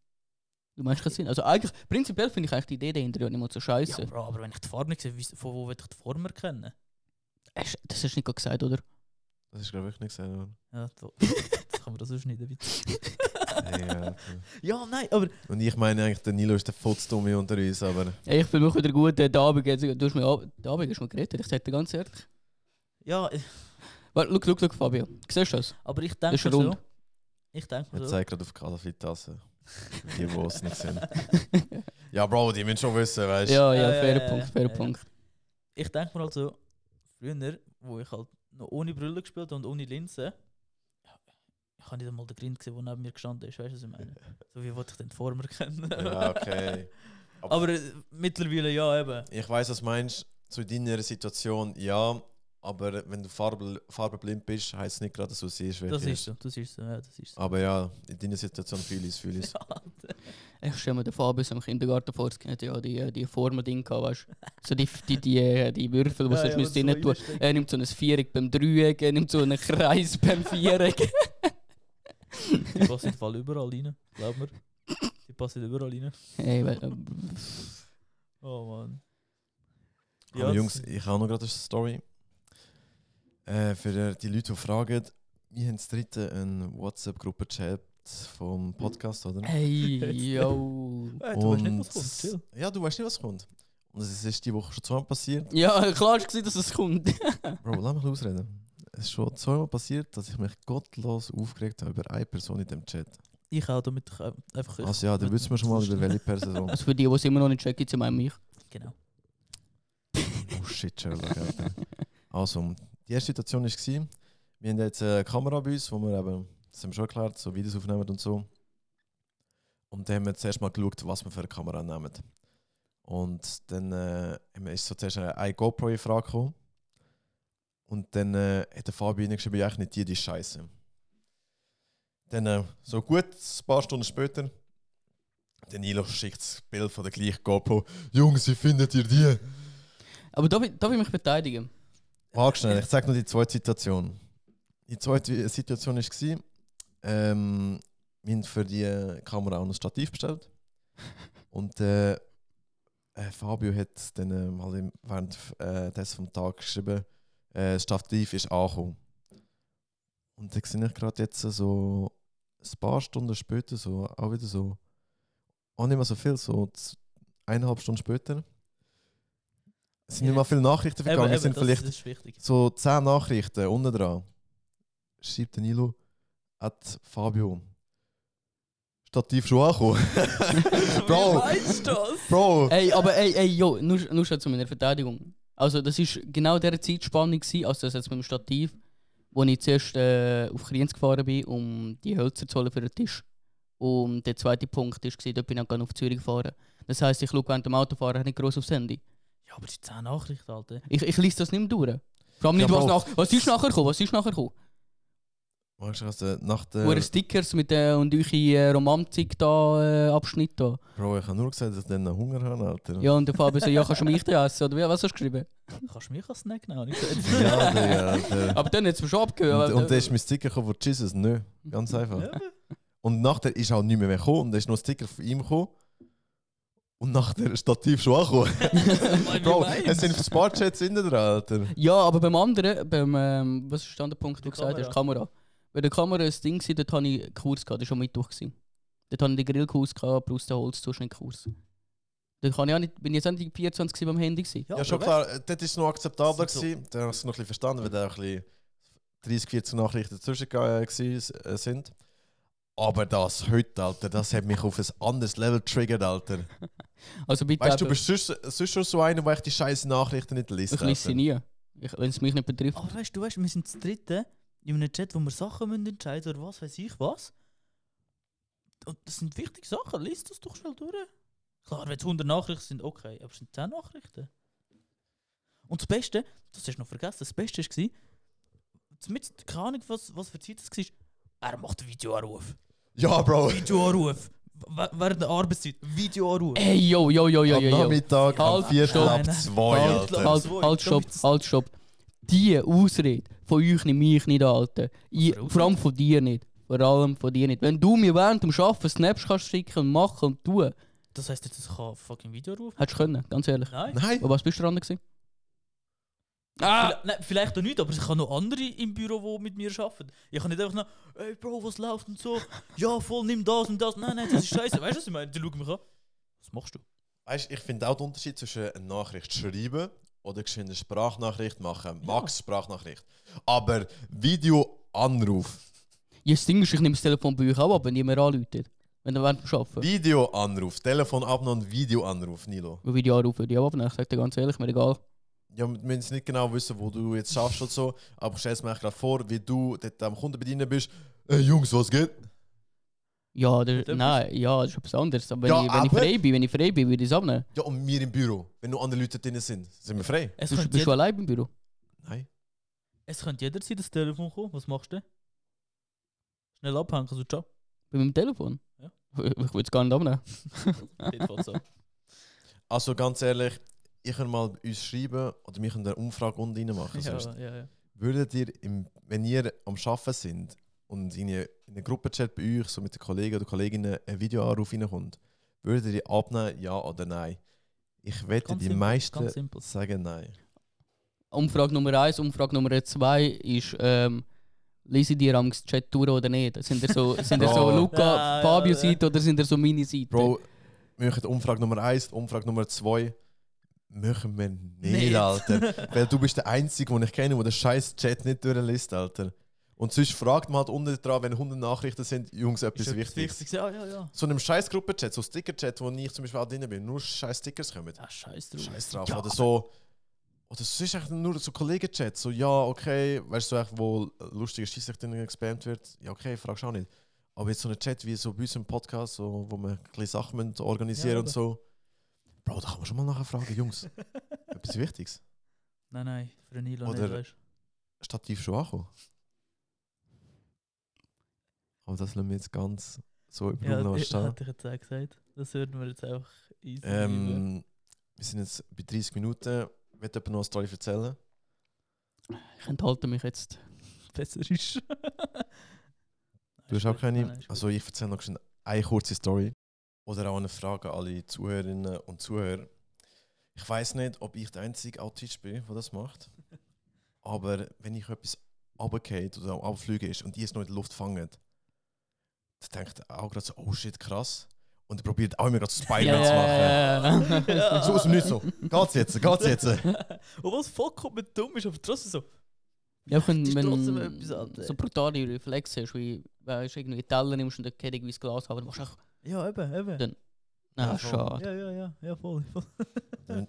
Du meinst keinen Sinn? Also eigentlich, prinzipiell finde ich eigentlich die Idee dahinter ja nicht mal so scheiße. Ja, Bro, aber wenn ich die Farbe nicht sehe, wie- von wo will ich die Form erkennen? Das hast du nicht gesagt, oder? Das ist, glaube ich, nicht gesagt. worden. Ja, das kann man das so. Hey, Alter. Ja, nein, aber Und ich meine eigentlich, der Nilo ist der Futzdumme unter uns, aber ich fühle mich wieder gut. äh, Der Abend, jetzt- du hast mich ab, der Abend gerettet, ich sage dir ganz ehrlich. ja, äh, Warte, schau, schau, schau, Fabio. Siehst du das? aber ich Das denke ist so. rund. Ich denke so. zeigen gerade auf Kalafi-Tasse. Die, die es nicht sind. Ja, Bro, die müssen schon wissen, weißt du? Ja, ja, fairer ja, Punkt, fairer ja. Punkt. Ich denke mir halt so, früher, wo ich halt noch ohne Brille gespielt und ohne Linse, ich habe nicht einmal den Grind gesehen, der neben mir gestanden ist, weißt du, was ich meine? So wie wollte ich den die Form erkennen? Ja, okay. Aber Aber äh, mittlerweile ja, eben. ich weiß, was du meinst. Zu deiner Situation, ja. Aber wenn du farbe, farbenblind bist, heisst es nicht gerade, dass du siehst, wer Das ist so, das ist so, ja, das ist so. Aber ja, in deiner Situation fühle ich es, fühle ich. Ja. Ich stelle mir den Fabio so im Kindergarten vor, ja die, die Formen-Ding gehabt, weißt du? So die, die, die, äh, die Würfel, die Ja, du ja, sonst was rein so tun. Er nimmt so ein Viereck beim Dreieck, er nimmt so einen Kreis beim Viereck. Die passen Fall überall rein, glaub mir. Die passen überall rein. Ey, we- äh, Oh Mann. Aber Jungs, ich habe noch gerade eine Story. Äh, für äh, die Leute, die fragen, wir haben das dritte eine WhatsApp-Gruppe-Chat vom Podcast, oder? Ey, yo. Hey, du weißt nicht, was kommt, chill. Ja, du weißt nicht, was kommt. Und es ist die Woche schon zweimal passiert. Ja, klar gewesen, dass es kommt. Bro, lass mich ausreden. Es ist schon zweimal passiert, dass ich mich gottlos aufgeregt habe über eine Person in dem Chat. Ich auch, damit ich äh, einfach... Also ja, dann wissen wir schon mal über welche Person. Also für die, die es immer noch nicht checken, sind mich. Genau. Oh shit, Sherlock, Alter. Also, die erste Situation war, wir haben jetzt eine Kamera bei uns, wo wir eben, das haben wir schon erklärt, so Videos aufnehmen und so. Und dann haben wir zuerst mal geschaut, was wir für eine Kamera nehmen. Und dann äh, ist so zuerst eine eine GoPro in Frage gekommen. Und dann äh, hat der Fabi geschrieben, ja, eigentlich nicht die, die ist scheiße. Dann, äh, so gut, ein paar Stunden später, der Nilo schickt das Bild von der gleichen GoPro. Jungs, wie findet ihr die? Aber darf ich, darf ich mich beteiligen? Warte schnell, ich zeige noch die zweite Situation. Die zweite Situation war, ähm, wir haben für die Kamera auch ein Stativ bestellt. Und äh, äh, Fabio hat dann äh, mal im, während äh, des vom Tag geschrieben, äh, das Stativ ist angekommen. Und dann sehe ich gerade jetzt so ein paar Stunden später, so, auch wieder so, auch nicht mehr so viel, so eineinhalb Stunden später. Es sind Ja. nicht mehr viele Nachrichten Eben, vergangen, es eben, sind das, vielleicht das ist wichtig. so 10 Nachrichten unten dran. Schreibt der Nilo, hat Fabio. Stativ schon angekommen. Bro. Wie meinst du das? Bro! Ey, aber ey, ey, jo, nur, nur schon zu meiner Verteidigung. Also, das ist genau der Zeitspanne, gewesen, also das jetzt mit dem Stativ, wo ich zuerst äh, auf Kriens gefahren bin, um die Hölzer zu holen für den Tisch. Und der zweite Punkt war, dort bin ich dann auf Zürich gefahren. Das heisst, ich schaue während dem Autofahren nicht groß aufs Handy. Ja, aber die 10 Nachrichten, Alter. Ich, ich lese das nicht mehr durch. Vor allem Ja, nicht, was, Bro. nach, was ist nachher gekommen, was ist nachher gekommen. Weißt du, was, äh, nach der. Äh, Stickers mit äh, und eure äh, Romantik da, äh, Abschnitt da. Bro, ich habe nur gesagt, dass ich dann Hunger habe, Alter. Ja, und der Fabio so, ja, kannst du mich da essen? Oder wie, was hast du geschrieben? Kannst du mich als Snack nehmen? Ich Ja, Digga, Alter. Aber dann jetzt schon abgehört. Und, und dann ist mein Sticker gekommen von Jesus, nö. Ganz einfach. Ja. Und nachher ist auch nicht mehr, mehr gekommen. Und dann ist noch ein Sticker von ihm gekommen. Und nachher ist Stativ schon angekommen. Bro, es sind Sparchats innen dran, Alter. Ja, aber beim anderen, beim, ähm, was ist der andere Punkt, den du Die gesagt hast? Kamera. Bei der Kamera ein Ding, gewesen, dort hatte ich einen Kurs, gehabt, das war schon Mittwoch. Gewesen. Dort hatte ich den Grillkurs, gehabt, plus den Holzzuschnittkurs. Dort kann ich auch nicht, bin ich jetzt auch nicht 24 gewesen beim Handy. Gewesen. Ja, schon klar, äh, dort war es noch akzeptabler. Das sind gewesen. Da hast du noch ein bisschen verstanden, weil da auch ein bisschen 30, 40 Nachrichten dazwischen äh, äh, sind. Aber das heute, Alter, das hat mich auf ein anderes Level getriggert, Alter. Also bitte, Weißt du, du bist sonst, sonst schon so einer, der echt die scheiß Nachrichten nicht liest. ich lese sie nie, ich- wenn es mich nicht betrifft. Aber weißt du, weißt, wir sind das dritte in einem Chat, wo wir Sachen müssen entscheiden oder was weiß ich was. Und das sind wichtige Sachen, lies das doch schnell durch. Klar, wenn es 100 Nachrichten sind, okay, aber es sind 10 Nachrichten. Und das Beste, das hast du noch vergessen, das Beste war, mit, keine Ahnung, was, was für Zeit das war, er macht einen Videoanruf. Ja, Bro. Videoanruf. Während der Arbeitszeit, Videoanruf. Ey, yo, yo, yo, yo, Am yo. Nachmittag, am Halt, Viertel stopp. ab Nein, zwei, Halt, Alter. halt, halt, stopp, halt, stopp. Die Ausrede von euch nehme ich nicht Alter. Ich, vor allem von dir nicht. Vor allem von dir nicht. Wenn du mir während dem Arbeiten Snaps kannst schicken und machen und tun, Das heisst jetzt, ich kann fucking Videoanruf? hättest du können, ganz ehrlich. Nein. Nein, Aber was bist du dran gewesen? Ah! Vielleicht, nein, vielleicht auch nicht, aber ich habe noch andere im Büro, die mit mir arbeiten. Ich kann nicht einfach noch, ey Bro, was läuft und so. Ja, voll, nimm das und das. Nein, nein, das ist scheiße. Weißt du, was ich meine? Die schauen mich an. Was machst du? weißt, ich finde auch den Unterschied zwischen eine Nachricht schreiben oder geschwind eine Sprachnachricht machen. Max Sprachnachricht. Aber Videoanruf. Ja, das Ding ist, ich nehme das Telefon bei euch auch ab, wenn ihr mir anruft. Wenn ihr während dem Arbeiten. Videoanruf. Telefon abnehmen, Videoanruf, Nilo. Wie Video anrufen, die auch abnehmen. Ich sag dir ganz ehrlich, mir egal. Ja, wir müssen nicht genau wissen, wo du jetzt schaffst und so, aber stell mir gerade vor, wie du dort am Kunden bedienen bist. Ey Jungs, was geht? Ja, der, etwas? nein, ja, das ist etwas anderes. Aber wenn, Ja, ich, wenn ich aber- frei bin, wenn ich frei bin, würde ich es abnehmen. Ja, und wir im Büro. Wenn noch andere Leute drin sind, sind wir frei? Es Bist, könnte, bist du jeder, allein im Büro? Nein. es könnte jederzeit das Telefon kommen. Was machst du? Schnell abhängen, also ciao. Bei meinem Telefon? Ja. Ich, würde es gar nicht abnehmen. Jedenfalls so. Also ganz ehrlich, ich kann mal uns schreiben oder wir können eine Umfrage unten rein machen. ja, sonst. ja, ja. Würdet ihr, im, wenn ihr am Arbeiten sind und in eine- in einen Gruppenchat bei euch, so mit den Kollegen oder Kolleginnen, ein Videoanruf reinkommt, würdet ihr die abnehmen, ja oder nein? Ich wette, Ganz die simpel, meisten ganz simpel. sagen nein. Umfrage Nummer 1, Umfrage Nummer 2 ist, ähm, lese ich dir am Chat durch oder nicht? Sind ihr so, sind ihr so. Luca, Ja, ja, Fabio ja. Seite oder sind ihr so meine Seite? Bro, wir machen Umfrage Nummer 1, Umfrage Nummer 2. Machen wir nicht, Nicht. Alter. Weil du bist der Einzige, den ich kenne, der den scheiß Chat nicht durchliest, Alter. Und sonst fragt man halt unten dran, wenn 100 Nachrichten sind, Jungs, etwas Ist Wichtiges. wichtig? Ja, ja, ja. So einem scheiß Gruppenchat, so Sticker-Chat, wo ich zum Beispiel auch drin bin, nur scheiß Stickers kommen. Ah, scheiß drauf. Scheiß drauf. Ja, oder so. Oder es ist eigentlich nur so Kollegen-Chat. So, ja, okay, weißt du, so echt, wo lustige Scheiße drin gespammt wird. Ja, okay, fragst du auch nicht. Aber jetzt so ein Chat wie so bei uns im Podcast, so, wo wir ein bisschen Sachen organisieren Ja, und so. Bro, da kann man schon mal nachher fragen, Jungs. etwas Wichtiges. Nein, nein, für einen Nilo Oder- nicht, weißt Stativ schon angekommen. Aber das lassen wir jetzt ganz so im du. Ja, ich, stehen. hatte ich jetzt auch gesagt. Das würden wir jetzt einfach easy. Ähm, wir sind jetzt bei 30 Minuten. Wird jemand noch eine Story erzählen? Ich enthalte mich jetzt. Besser ist. Du hast auch keine. Also ich erzähle noch eine kurze Story. Oder auch eine Frage an alle Zuhörerinnen und Zuhörer. Ich weiß nicht, ob ich der einzige Autist bin, der das macht. Aber wenn ich etwas runtergeht oder am Abfliegen ist und die es noch in der Luft fangen, dann denkt er auch gerade so, oh shit, krass. Und er probiert auch immer gerade so Spider-Man zu machen. ja, ja. So aus dem Nichts so. Geht's jetzt, geht's jetzt. Obwohl es vollkommen dumm ist, aber trotzdem so. Ja, wenn, wenn etwas anderes. so brutale Reflexe hast, wie weißt, du, irgendwie Teller nimmst und dann irgendwie das Glas haben, dann machst du einfach, Ja, eben, eben. Dann- Ja, na, voll. schade. Ja, ja, ja, ja, voll. voll.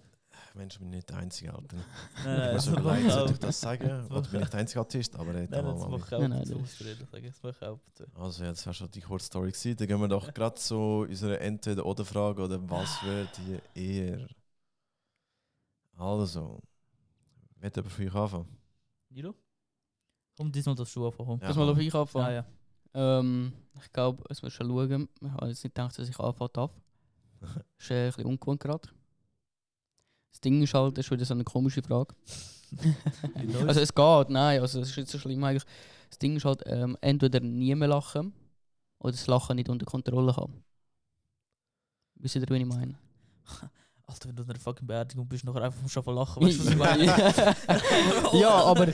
Mensch, ich bin nicht der Einzige, Alter. Nein, Ich muss das mir leid, ich sollte ich das sagen? Oder bin ich der einzige Autist? Aber nicht Nein, das mache ich auch. Nein, das ich sagen. Das ich. Also, ja, das war schon die kurze Story. Gewesen. Dann gehen wir doch gerade zu unserer Entweder-Oder-Frage oder was wird ihr eher? Also, wird jemand für euch anfangen? Nilo? Komm, diesmal das Schuh anfangen. Ja, Lass mal auf ich anfangen. Ja, ja. Ähm, ich glaube, es muss schon schauen. Ich habe jetzt nicht gedacht, dass ich anfangen darf. ist äh, ein bisschen ungewohnt gerade. Das Ding ist halt, das ist wieder so eine komische Frage. also es geht, nein, also es ist nicht so schlimm eigentlich. Das Ding ist halt, ähm, entweder nie mehr lachen oder das Lachen nicht unter Kontrolle haben. Wisst ihr, wie ich meine? Alter, wenn du in einer fucking Beerdigung bist, nachher einfach schon von lachen, weißt du, was ich meine? ja, aber,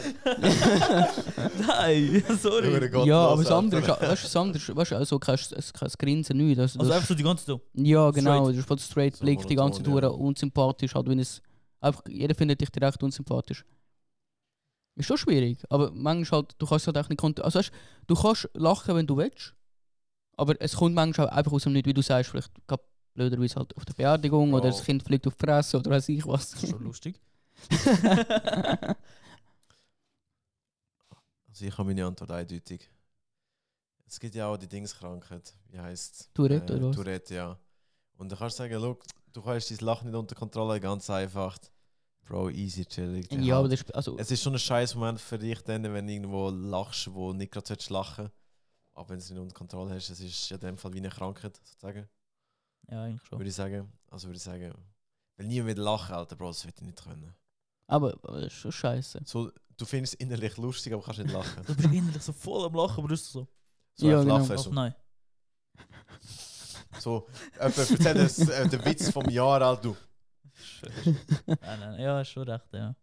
Nein, sorry. ja, aber das andere, ist- weißt du, das andere, ist- weißt du, also kein, kein Grinsen nicht. Also, Also einfach so die ganze Zeit. Ja, genau. Straight. Du hast voll straight So Blick, die ganze monoton, Tour ja. unsympathisch. Halt, wenn es einfach, jeder findet dich direkt unsympathisch. Ist schon schwierig, aber manchmal halt, du kannst halt auch nicht kontrollieren. Also weißt, du kannst lachen, wenn du willst, aber es kommt manchmal auch einfach aus dem Nichts, wie du sagst, vielleicht gerade blöderweise halt auf der Beerdigung oder Ja. das Kind fliegt auf die Fresse oder weiß ich was. Das ist schon lustig. Also, ich habe meine Antwort eindeutig. Es gibt ja auch die Dingskrankheit. Wie heißt Tourette oder was? Tourette, ja. Und du kannst sagen, look, du kannst dein Lachen nicht unter Kontrolle, ganz einfach. Bro, easy, chillig. ja, aber halt. das ist, also, Es ist schon ein scheiß Moment für dich, dann, wenn du irgendwo lachst, wo nicht gerade lachen Aber wenn du es nicht unter Kontrolle hast, es ist ja in dem Fall wie eine Krankheit, sozusagen. Ja, eigentlich schon. Würde ich sagen. Also würde ich sagen. Weil nie wieder lachen, Alter, Bro, das wird ich nicht können. aber, aber das ist schon scheiße. So, du findest es innerlich lustig, aber kannst nicht lachen. Du bist innerlich so voll am Lachen, aber du bist so. So Ja, genau. lachen, Ach so. nein. So, jemand erzählt äh, den Witz vom Jahr, Alter, du. nein, nein. Ja, ist schon recht, ja.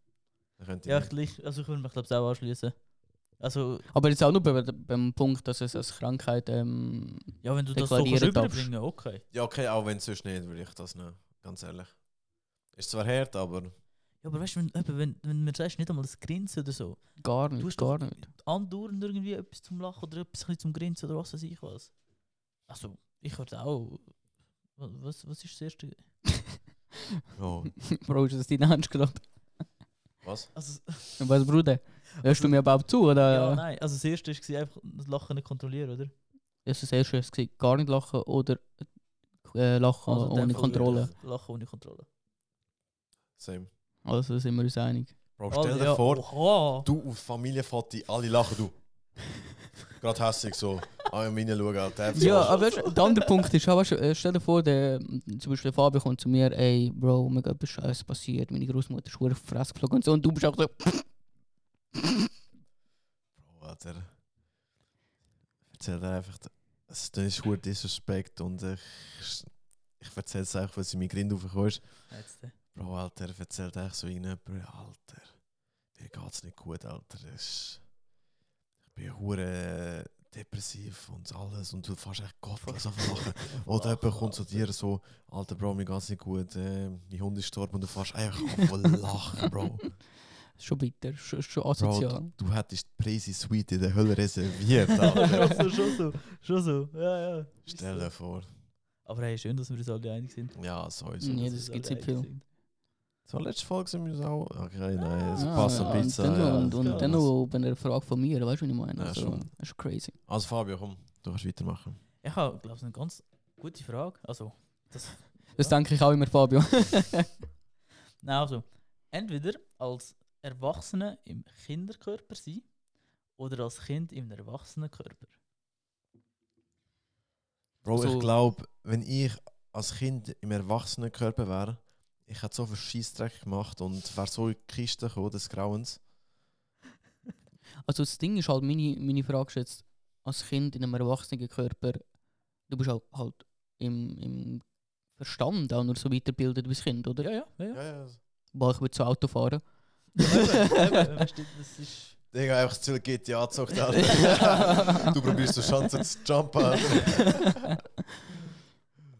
Ja, ich, also ich würde mich glaube ich auch anschließen. Also, Aber jetzt auch nur bei, beim Punkt, dass es als Krankheit ähm, ja, wenn du das so kannst darfst. überbringen, okay. Ja, okay, auch wenn es sonst nicht, würde ich das nehmen. Ganz ehrlich. Ist zwar hart, aber. Ja, aber weißt du, wenn, wenn, wenn du mir sagst, nicht einmal das Grinsen oder so, gar du nicht, hast gar nicht. andauernd irgendwie etwas zum Lachen oder etwas ein bisschen zum Grinsen oder was weiß ich was. Also, ich würde auch. wa- Was, was ist das erste? Oh, Bro, ist das dein Ernst gerade? was? Also, Was, Bruder? Hörst du mir überhaupt zu, oder? ja, nein. Also, das erste war einfach das Lachen nicht kontrollieren, oder? Das ist das erste, es war gar nicht lachen oder äh, lachen Also ohne Kontrolle. Lachen ohne Kontrolle. Same. Also sind wir uns einig. Bro, stell Oh, dir ja, vor, Oha. du auf Familienfoto, alle lachen, du. Gerade hässlich so. Ah, in meine schauen, Alter. der Ja, aber weißt, der andere Punkt ist, auch, weißt, äh, stell dir vor, der, zum Beispiel Fabio kommt zu mir, ey, Bro, mir geht etwas passiert, meine Großmutter ist schwer auf die Fresse geflogen und so, und du bist auch so, Bro, Alter. Erzähl dir einfach, es ist gut Disrespect und ich, ich erzähl es einfach, weil sie mir Grind äh, Bro, Alter, erzählt echt so in jemand, Alter, dir geht's nicht gut, Alter. Ist, ich bin hure depressiv und alles und du fährst echt gottlos auf lachen. Oder jemand kommt zu dir so, Alter, Bro, mir geht's nicht gut, äh, mein Hund ist gestorben und du fährst einfach auf lachen, Bro. schon bitter, schon, schon Bro, asozial. du, du hättest die Preise Suite in der Hölle reserviert, Alter. schon so, schon so, schon so. Ja, ja. Stell dir vor. Aber hey, schön, dass wir uns alle einig sind. Ja, sowieso. Dass das nicht einig viel. So, letzte Folge sind wir uns auch. Okay, nein, es Ja, passt ja, ein Pizza. Und dann, ja, und, und dann noch bei einer Frage von mir, weißt du, was ich meine? Ja, Also, schon. das ist schon crazy. Also Fabio, komm, du kannst weitermachen. Ich habe, glaube ich, eine ganz gute Frage. Also, das, Das Ja. denke ich auch immer, Fabio. nein, also, entweder als Erwachsene im Kinderkörper sein oder als Kind im Erwachsenenkörper. Bro, So- ich glaube, wenn ich als Kind im Erwachsenenkörper wäre, ich hätte so viel Scheissdreck gemacht und wäre so in die Kiste gekommen, des Grauens. Also das Ding ist halt, meine, meine Frage ist jetzt, als Kind in einem erwachsenen Körper, du bist halt, halt im, im Verstand auch nur so weiterbildet wie das Kind, oder? Ja, ja, ja. ja. Ja, ja. Boah, ich will zu Auto fahren. Du, das ist. Digga, einfach zu viel GTA gezockt, Alter. du probierst so Chancen zu jumpen, Alter.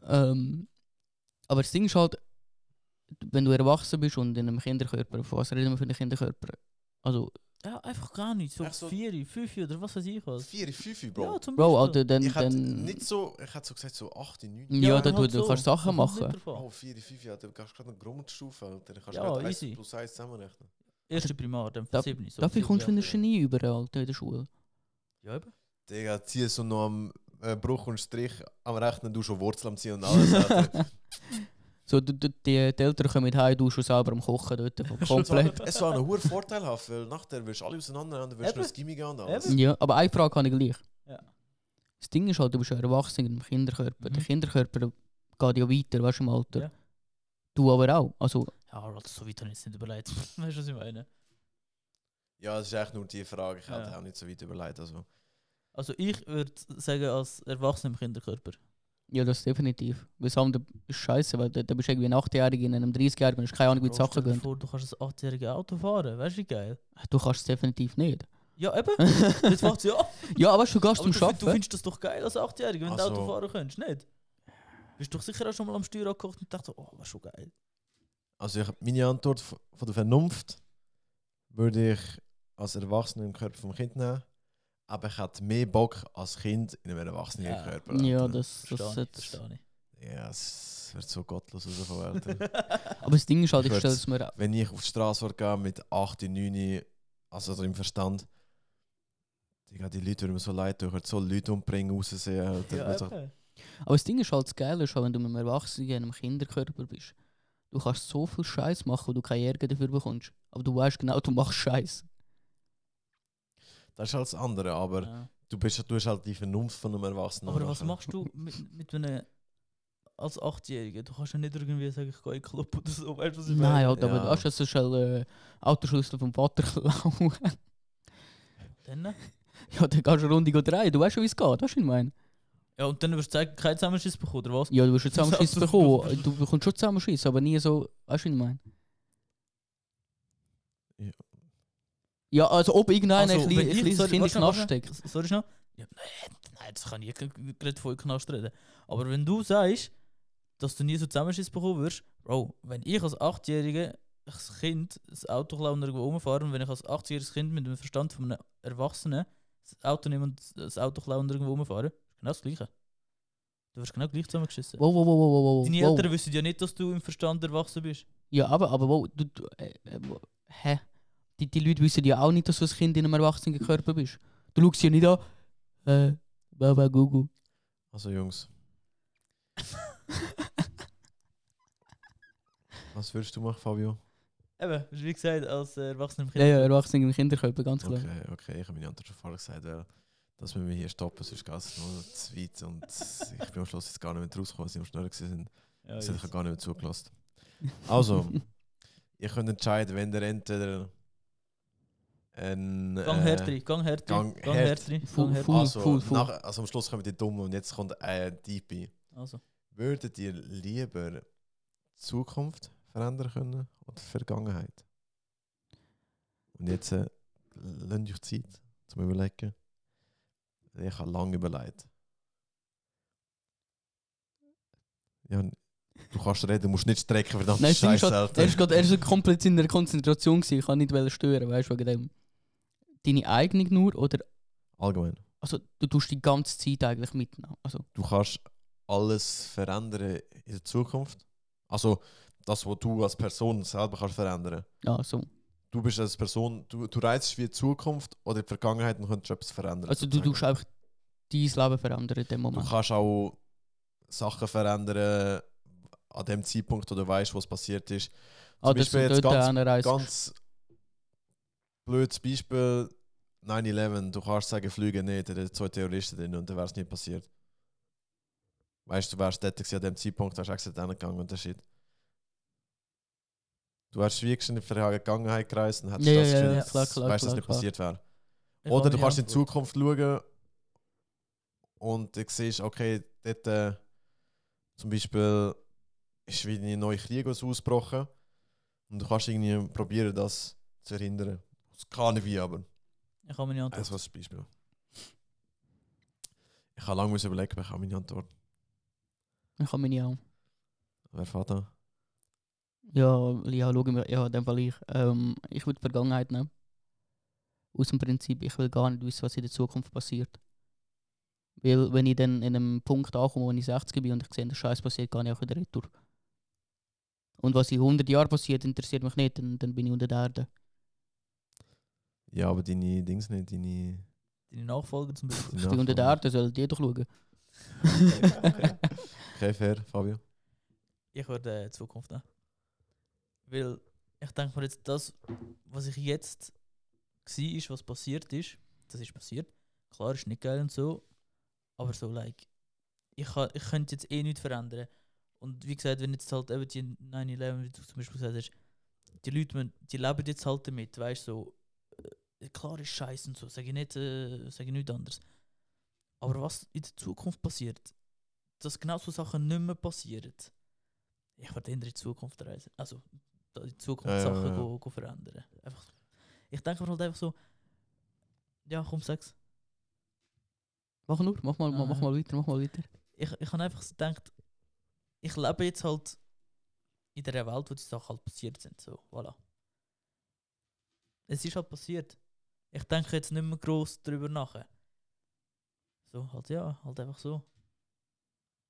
ähm, aber das Ding ist halt, wenn du erwachsen bist und in einem Kinderkörper, von was reden wir für einen Kinderkörper? Also, Ja, einfach gar nicht. So Echt so? vier, fünf oder was weiß ich was. 4, 5, Bro. Ja, zum Bro, Beispiel. Alter, dann. ich hätte dann nicht so, ich hätte so gesagt, so 8, 9. ja, da halt du, du so. kannst Sachen machen. Oh, 4, 5, ja, du kannst gerade eine Grundstufe, Alter. Du kannst Ja, gerade 1 easy. plus 1 zusammenrechnen. Erste Primar, dann Da- von sieben. So Dafür kommst du ein Genie über, Alter, in der Schule. Ja, eben. Digga, zieh so noch am äh, Bruch und Strich am Rechnen, du schon Wurzel am Ziehen und alles, Alter. So, du, die, die Eltern kommen mit heim, du schon selber am Kochen dort, komplett. es war ein hoher Vorteilhaft, weil nachher wirst du alle auseinander und dann wirst du das Gimmick gehen und alles. Eben. Ja, aber eine Frage habe ich gleich. Ja. Das Ding ist halt, du bist ja erwachsen im Kinderkörper. Der Mhm. Kinderkörper geht ja weiter, weißt du, im Alter. Ja. Du aber auch. Also, Ja, Alter, so weit habe ich jetzt nicht überlegt. weißt du, was ich meine? Ja, das ist echt nur die Frage. Ich hätte Ja. auch nicht so weit überlegt. Also. Also ich würde sagen, als Erwachsener im Kinderkörper. ja, das definitiv. Weil das andere ist scheiße, weil da, da bist du irgendwie ein 8-Jähriger in einem 30-Jährigen und hast keine Ahnung, wie die Bro, Sachen gehen. vor, du kannst ein 8-jähriges Auto fahren. Weißt du, wie geil? Du kannst es definitiv nicht. Ja, eben. Jetzt macht sie ja. Ja, aber weißt du, du gehst Aber zum du, find- du Arbeiten. findest das doch geil als 8-Jähriger, wenn Also- du Auto fahren kannst, nicht? Bist du doch sicher auch schon mal am Steuer angekocht und dachte, oh, was schon geil. Also ich, meine Antwort von der Vernunft würde ich als Erwachsener im Körper vom Kind nehmen. Aber ich hätte mehr Bock als Kind in einem erwachsenen Ja. Körper. Ja, das, Verstehe das ich, jetzt. verstehe ich. Ja, es wird so gottlos rauskommen. Alter. Aber das Ding ist halt, Ich ich stelle es mir Wenn ich auf die Straße gehe mit 8, 9, also, also im Verstand, die Leute würden mir so leid tun, ich würde so Leute umbringen, raussehen. Ja, eben. Aber das Ding ist halt das Geile, ist, halt, wenn du mit einem Erwachsenen in einem Kinderkörper bist. Du kannst so viel Scheiß machen, wo du keine Ärger dafür bekommst. Aber du weißt genau, du machst Scheiß. das ist halt das andere, aber Ja. du, bist, du hast halt die Vernunft von einem Erwachsenen. Aber was machst du mit, mit einem als 8-Jähriger? Du kannst ja nicht irgendwie sagen, ich gehe in den Club oder so. Weißt du, was ich Nein, meine? halt, aber Ja. du hast also schon äh, Autoschlüssel vom Vater klauen. Dann? ja, dann gehst du eine Runde drehen. Du weißt schon, wie es geht. Weißt du, was ich meine? Ja, und dann wirst du sagen, keinen Zusammenschiss bekommen, oder was? Ja, du wirst schon Das Zusammenschiss bekommen. Du bekommst schon Zusammenschiss, aber nie so. Weißt du, was ich meine? Ja. Ja, also ob irgendeiner Also, ein kleines sorry, Kind in den Knast steckt. Sorry schnell. Ja, nein, nein, das kann ich gerade von Knast reden. Aber wenn du sagst, dass du nie so Zusammenschiss bekommen wirst, Bro, wenn ich als 8-Jähriger als Kind das Auto klaue und irgendwo rumfahre und wenn ich als 8-jähriges Kind mit dem Verstand von einem Erwachsenen das Auto nehme und das Auto klaue und irgendwo rumfahre, ist genau das Gleiche. Du wirst genau gleich zusammengeschissen. Wow, wow, wow, wow, wow, wow. Deine wow. Eltern wissen ja nicht, dass du im Verstand erwachsen bist. Ja, aber, aber wo, du, du, äh, äh, hä? Die, die Leute wissen ja auch nicht, dass du ein Kind in einem erwachsenen Körper bist. Du schaust ja nicht an. Äh, Baba Gugu. Also Jungs. Was würdest du machen, Fabio? Eben, wie gesagt, als Erwachsener im Ja, ja, erwachsen im Kinderkörper, ganz klar. Okay, okay, ich habe meine Antwort schon vorher gesagt, weil dass wir mich hier stoppen, sonst geht es nur zu weit und ich bin am Schluss jetzt gar nicht mehr rausgekommen, sie am schneller waren. Ja, Das hätte ich gar nicht mehr zugelassen. Also, ihr könnt entscheiden, wenn ihr entweder ein... Gang härter, gang härter, Gang härter, Full- gang härter. full- also, full, full. Nach, also am Schluss kommen die Dummen und jetzt kommt ein Deepy. Also, Würdet ihr lieber die Zukunft verändern können oder Vergangenheit? Und jetzt äh, lasst euch Zeit zum Überlegen. Ich habe lange überlegt. Ja, du kannst reden, du musst nicht strecken, verdammt Nein, halt, Alter. er ist gerade er ist komplett in der Konzentration gewesen. Ich kann nicht stören, weißt du, wegen dem. Deine eigene nur oder. Allgemein. Also, du tust die ganze Zeit eigentlich mitnehmen. Also, Du kannst alles verändern in der Zukunft. Also das, was du als Person selber kannst verändern. ja, so. Du bist als Person, du, du reizest wie die Zukunft oder die Vergangenheit und könntest etwas verändern. Also, du tust einfach dein Leben verändern in dem Du Moment. kannst auch Sachen verändern an dem Zeitpunkt, wo du weißt, was passiert ist. Zum Ah, Beispiel jetzt ganz, ganz blödes Beispiel: 9-11. Du kannst sagen, fliegen nicht, da sind zwei Terroristen drin und dann wäre es nicht passiert. Weißt du, du wärst dort an dem Zeitpunkt, hast du extra gegangen und Shit. Du wärst wie in die Vergangenheit gereist und hättest Ja, das ja, ja, klar, klar, weißt klar, nicht klar. passiert wäre. ich Oder du kannst in die. Zukunft schauen und du siehst, okay, dort äh, zum Beispiel ist wie ein neuer Krieg ausgebrochen. Und du kannst irgendwie probieren, das zu verhindern. Es kann nicht wie, aber Ich habe meine Antwort. das ist ein Beispiel. Ich habe lange überlegen, aber ich habe meine Antwort. Ich habe meine auch. Wer fährt da? Ja, ja, schauen wir. Ja, in dem Fall ich. Ähm, ich würde die Vergangenheit nehmen. Aus dem Prinzip, ich will gar nicht wissen, was in der Zukunft passiert. Weil, wenn ich dann in einem Punkt ankomme, wo ich 60 bin und ich sehe, der Scheiß passiert, gehe ich auch wieder retour. Und was in 100 Jahren passiert, interessiert mich nicht, dann, dann bin ich unter der Erde. Ja, aber deine Dings nicht, deine. Deine Nachfolger zum Beispiel. Ich bin unter der. Erde, soll die doch schauen. Okay, fair, Fabio. Ich würde äh, Zukunft nehmen. Weil ich denke mir jetzt, das, was ich jetzt war, ist, was passiert ist, das ist passiert. Klar, ist nicht geil und so, aber so, like, ich, ich könnte jetzt eh nichts verändern. Und wie gesagt, wenn jetzt halt eben die 9-11, wie du zum Beispiel gesagt hast, die Leute, die leben jetzt halt damit, weißt du, so, äh, klar ist scheiße und so, sage ich nicht, äh, sage ich nichts anderes. Aber was in der Zukunft passiert, dass genau so Sachen nicht mehr passieren, ich werde in die Zukunft reisen. Also, in die Zukunft Ja, ja, Sachen ja. Go, go verändern. Einfach, ich denke mir halt einfach so, ja, komm, sag's. Mach nur, mach mal, mach mal weiter, mach mal weiter. Ich, ich habe einfach so gedacht, ich lebe jetzt halt in der Welt, wo die Sachen halt passiert sind. So, voilà. Es ist halt passiert. Ich denke jetzt nicht mehr groß darüber nach. So, halt ja, halt einfach so.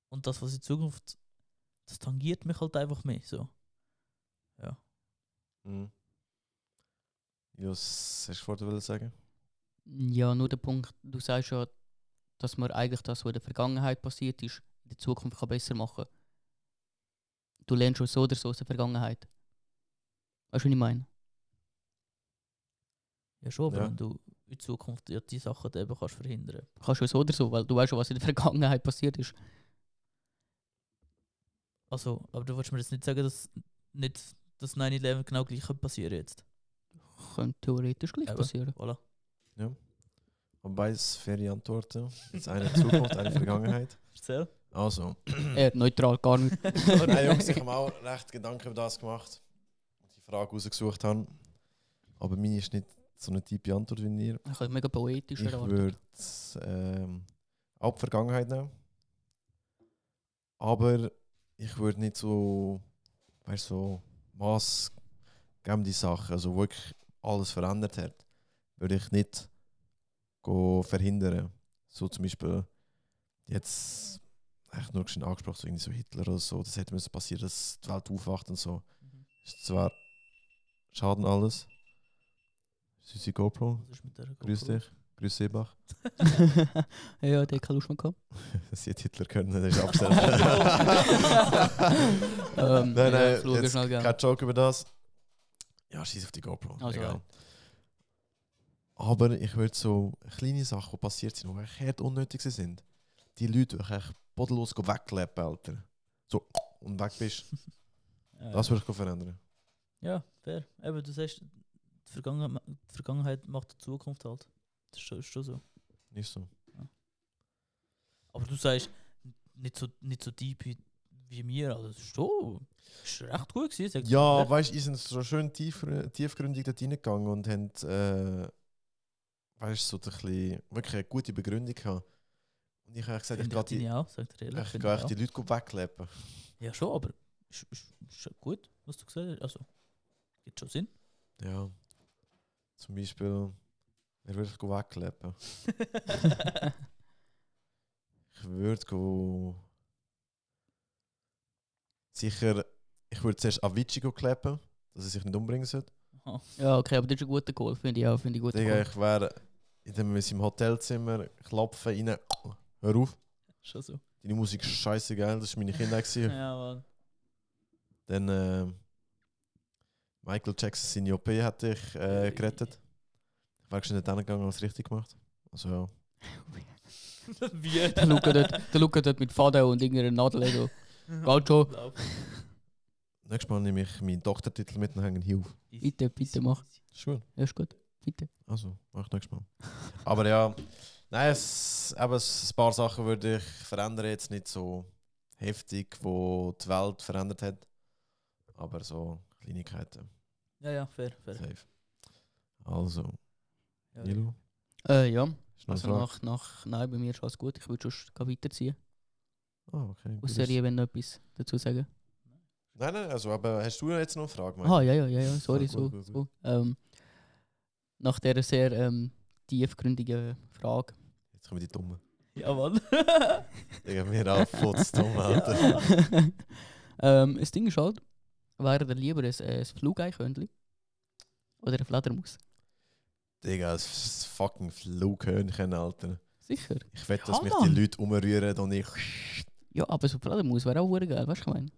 Und das, was in Zukunft, das tangiert mich halt einfach mehr. So. Ja. Mhm. Jos, hast du vorher sagen? Ja, nur der Punkt, du sagst ja, dass man eigentlich das, was in der Vergangenheit passiert ist, in der Zukunft kann besser machen Du lernst schon so oder so aus der Vergangenheit. Weißt du, was ich meine? Ja, schon, aber Ja. wenn du in Zukunft ja, die Sachen dann eben kannst verhindern. Kannst du so oder so, weil du weißt schon, was in der Vergangenheit passiert ist. Also, aber du willst mir jetzt nicht sagen, dass nicht das 9-11 genau gleich passieren jetzt. Könnte theoretisch gleich Eben. passieren. Voilà. Und beides faire Antworten. Jetzt eine Zukunft, eine Vergangenheit. Erzähl. Also. Äh, neutral, gar nicht. Nein, Jungs, ich habe mir auch recht Gedanken über das gemacht. Und die Frage rausgesucht habe. Aber meine ist nicht so eine tiefe Antwort wie ihr. Ich habe mega poetisch Ich würde ähm, auch die Vergangenheit nehmen. Aber ich würde nicht so, weißt so maßgebende Sachen, also wo wirklich alles verändert hat, würde ich nicht verhindern. So zum Beispiel jetzt echt nur schon angesprochen, so, irgendwie so Hitler oder so, das hätte müssen passieren, dass die Welt aufwacht und so. Mhm. Ist zwar schaden alles. Süße GoPro, Was ist mit der grüß dich, grüß Seebach. ja, der kann Lust mehr gehabt. Sie hat Hitler können, das ist abgestellt. Ähm, nein, ja, nein, schau jetzt schnell kein Joke über das. Ja, schieß auf die GoPro. Also, egal. ja. Aber ich würde so kleine Sachen, die passiert sind, die echt hart unnötig sind. Die Leute, die echt bodenlos wegklappen, Alter. So, und weg bist. Ja, Das würde ich verändern. Ja, fair. Eben, du sagst, die Vergangenheit, die Vergangenheit macht die Zukunft halt. Das ist schon, ist schon so. Nicht so. Aber du sagst, nicht so, nicht so deep wie, wie wir. Also, das ist schon ist recht gut gewesen. ich Ja, dir. weißt du, die sind so schön tief, tiefgründig dort reingegangen und haben, äh, weißt du, so ein bisschen, wirklich eine gute Begründung gehabt. Und ich habe gesagt, ich Finde gehe ich die, deine auch, sagt ehrlich. ich gehe ich echt die Leute wegklappen. auch. Ja, schon, aber ist, ist, ist gut, was du gesagt hast. Also, gibt schon Sinn. Ja. Zum Beispiel, wer würde ich wegklappen? Ich würde go sicher, ich würde zuerst Avicii go klappen, dass er sich nicht umbringen sollte. Aha. Ja, okay, aber das ist ein guter Call, finde ich auch. Finde ich gut. Digga, ich wäre in seinem Hotelzimmer, klopfen rein, hör auf, Schon so. deine Musik ist scheiße geil, das war meine gewesen. Ja, Mann. Dann äh, Michael Jackson seine OP hat dich äh, gerettet. Ich wäre schon nicht hingegangen und es richtig gemacht. Also ja. Wie? Der Luca dort, der Luca dort mit Faden und irgendeiner Nadel. So. Geht schon. Nächstes Mal nehme ich meinen Doktortitel mit und hänge ihn hier auf. Bitte, bitte mach. gut. Ja, ist gut. Bitte. Also, mach ich nächstes Mal. Aber ja, nein, es, eben, ein paar Sachen würde ich verändern, jetzt nicht so heftig, wo die Welt verändert hat. Aber so Kleinigkeiten. Ja, ja, fair, fair. Safe. Also, Nilo, Äh, ja. ist noch Also eine Frage? nach, nach, nein, bei mir ist alles gut. Ich würde schon weiterziehen. Ah, okay. Aus Serie, wenn du etwas dazu sagen. Nein, nein, also, aber hast du jetzt noch eine Frage? Ah, ja, ja, ja, ja, sorry, gut, so. gut, so. Ähm, nach dieser sehr ähm, tiefgründigen Frage. Jetzt kommen die Dummen. Ja, Mann. Digga, mir auch Fotz dumm, Alter. ähm, das Ding ist halt, wäre dir lieber ein, ein Flugeichhörnchen oder eine Fledermaus? Digga, das fucking Flughörnchen, Alter. Sicher. Ich wette, dass Ja, mich Mann. die Leute umrühren und ich. Ja, aber so eine Fledermaus wäre auch verdammt geil, weißt du, was ich meine?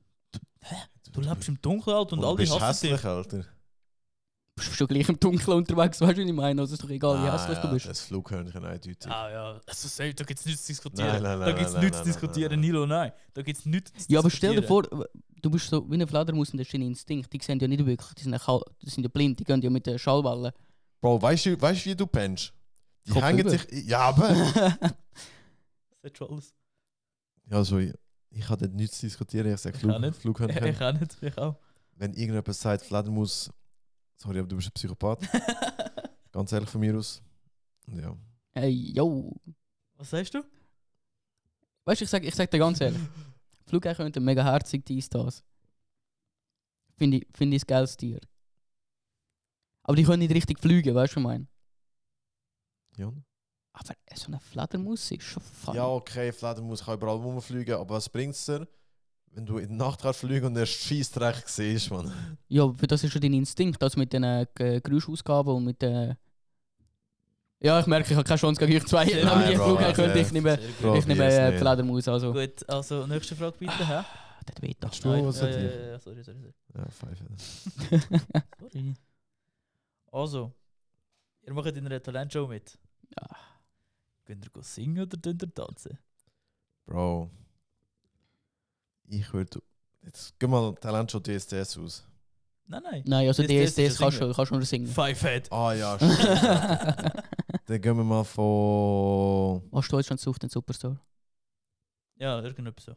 Du lebst im Dunkeln halt und, und alle bist hassen dich. hässlich, Alter. Du bist schon gleich im Dunkeln unterwegs, weißt du, was ich meine? Also ist doch egal, wie Ah, hässlich du ja, bist. Das Flughörnchen eindeutig. Ah ja, also safe, da gibt es nichts zu diskutieren. Nein, nein, nein, da gibt es nichts nein, zu nein, diskutieren, nein, nein. Nilo, nein. Da gibt es nichts zu Ja, aber stell dir vor, du bist so wie eine Fledermaus und das ist dein Instinkt. Die sehen ja nicht wirklich, die sind ja, kal- die sind ja blind, die gehen ja mit der Schallwelle. Bro, weißt du, weißt, du, wie du pennst? Die Kopf hängen über. sich. Ja, aber. Das schon alles. ja, also, ich, ich habe dort nichts zu diskutieren. Ich sage Ich auch Flug, nicht. Flughörnchen. Ich auch nicht, ich auch. Wenn irgendjemand sagt, Fledermaus. Sorry, aber du bist ein Psychopath. Ganz ehrlich von mir aus. Und Ja. hey, yo. Was sagst du? Weißt du, ich sag, ich sag dir ganz ehrlich, Flugeichhörnchen mega herzig, dies, das. Finde ich, find ich ein geiles Tier. Aber die können nicht richtig fliegen, weißt du, was ich meine? ja. Aber so eine Fledermaus ist schon funny. Ja, okay, Fledermaus kann überall rumfliegen, aber was bringt es dir, wenn du in der Nacht kannst fliegen und der Scheißdreck siehst, man? Ja, für das ist schon dein Instinkt, das mit den äh, Geräuschausgaben und mit den. Ja, ich merke, ich habe keine Chance gegen euch zwei. Die Bro, Flugeichhörnchen, also- ich nehme, ich nehme yes, äh. Fledermaus. Also. Gut, also nächste Frage bitte? Ah, das wird doch. Hast du Nein, was ja, ja, ja, sorry, sorry, sorry. Ja, pfeife. sorry. Also, ihr macht in einer Talentshow mit. Ja. Könnt ihr go singen oder könnt ihr tanzen? Bro. Ich würde. Jetzt geh mal Talentshow DSDS aus. Nein, nein. Nein, also ja DSDS kannst singen. du kannst du nur singen. Five Head. Ah ja, stimmt. Dann gehen wir mal von. Was Deutschland sucht den Superstar. Ja, irgendetwas so.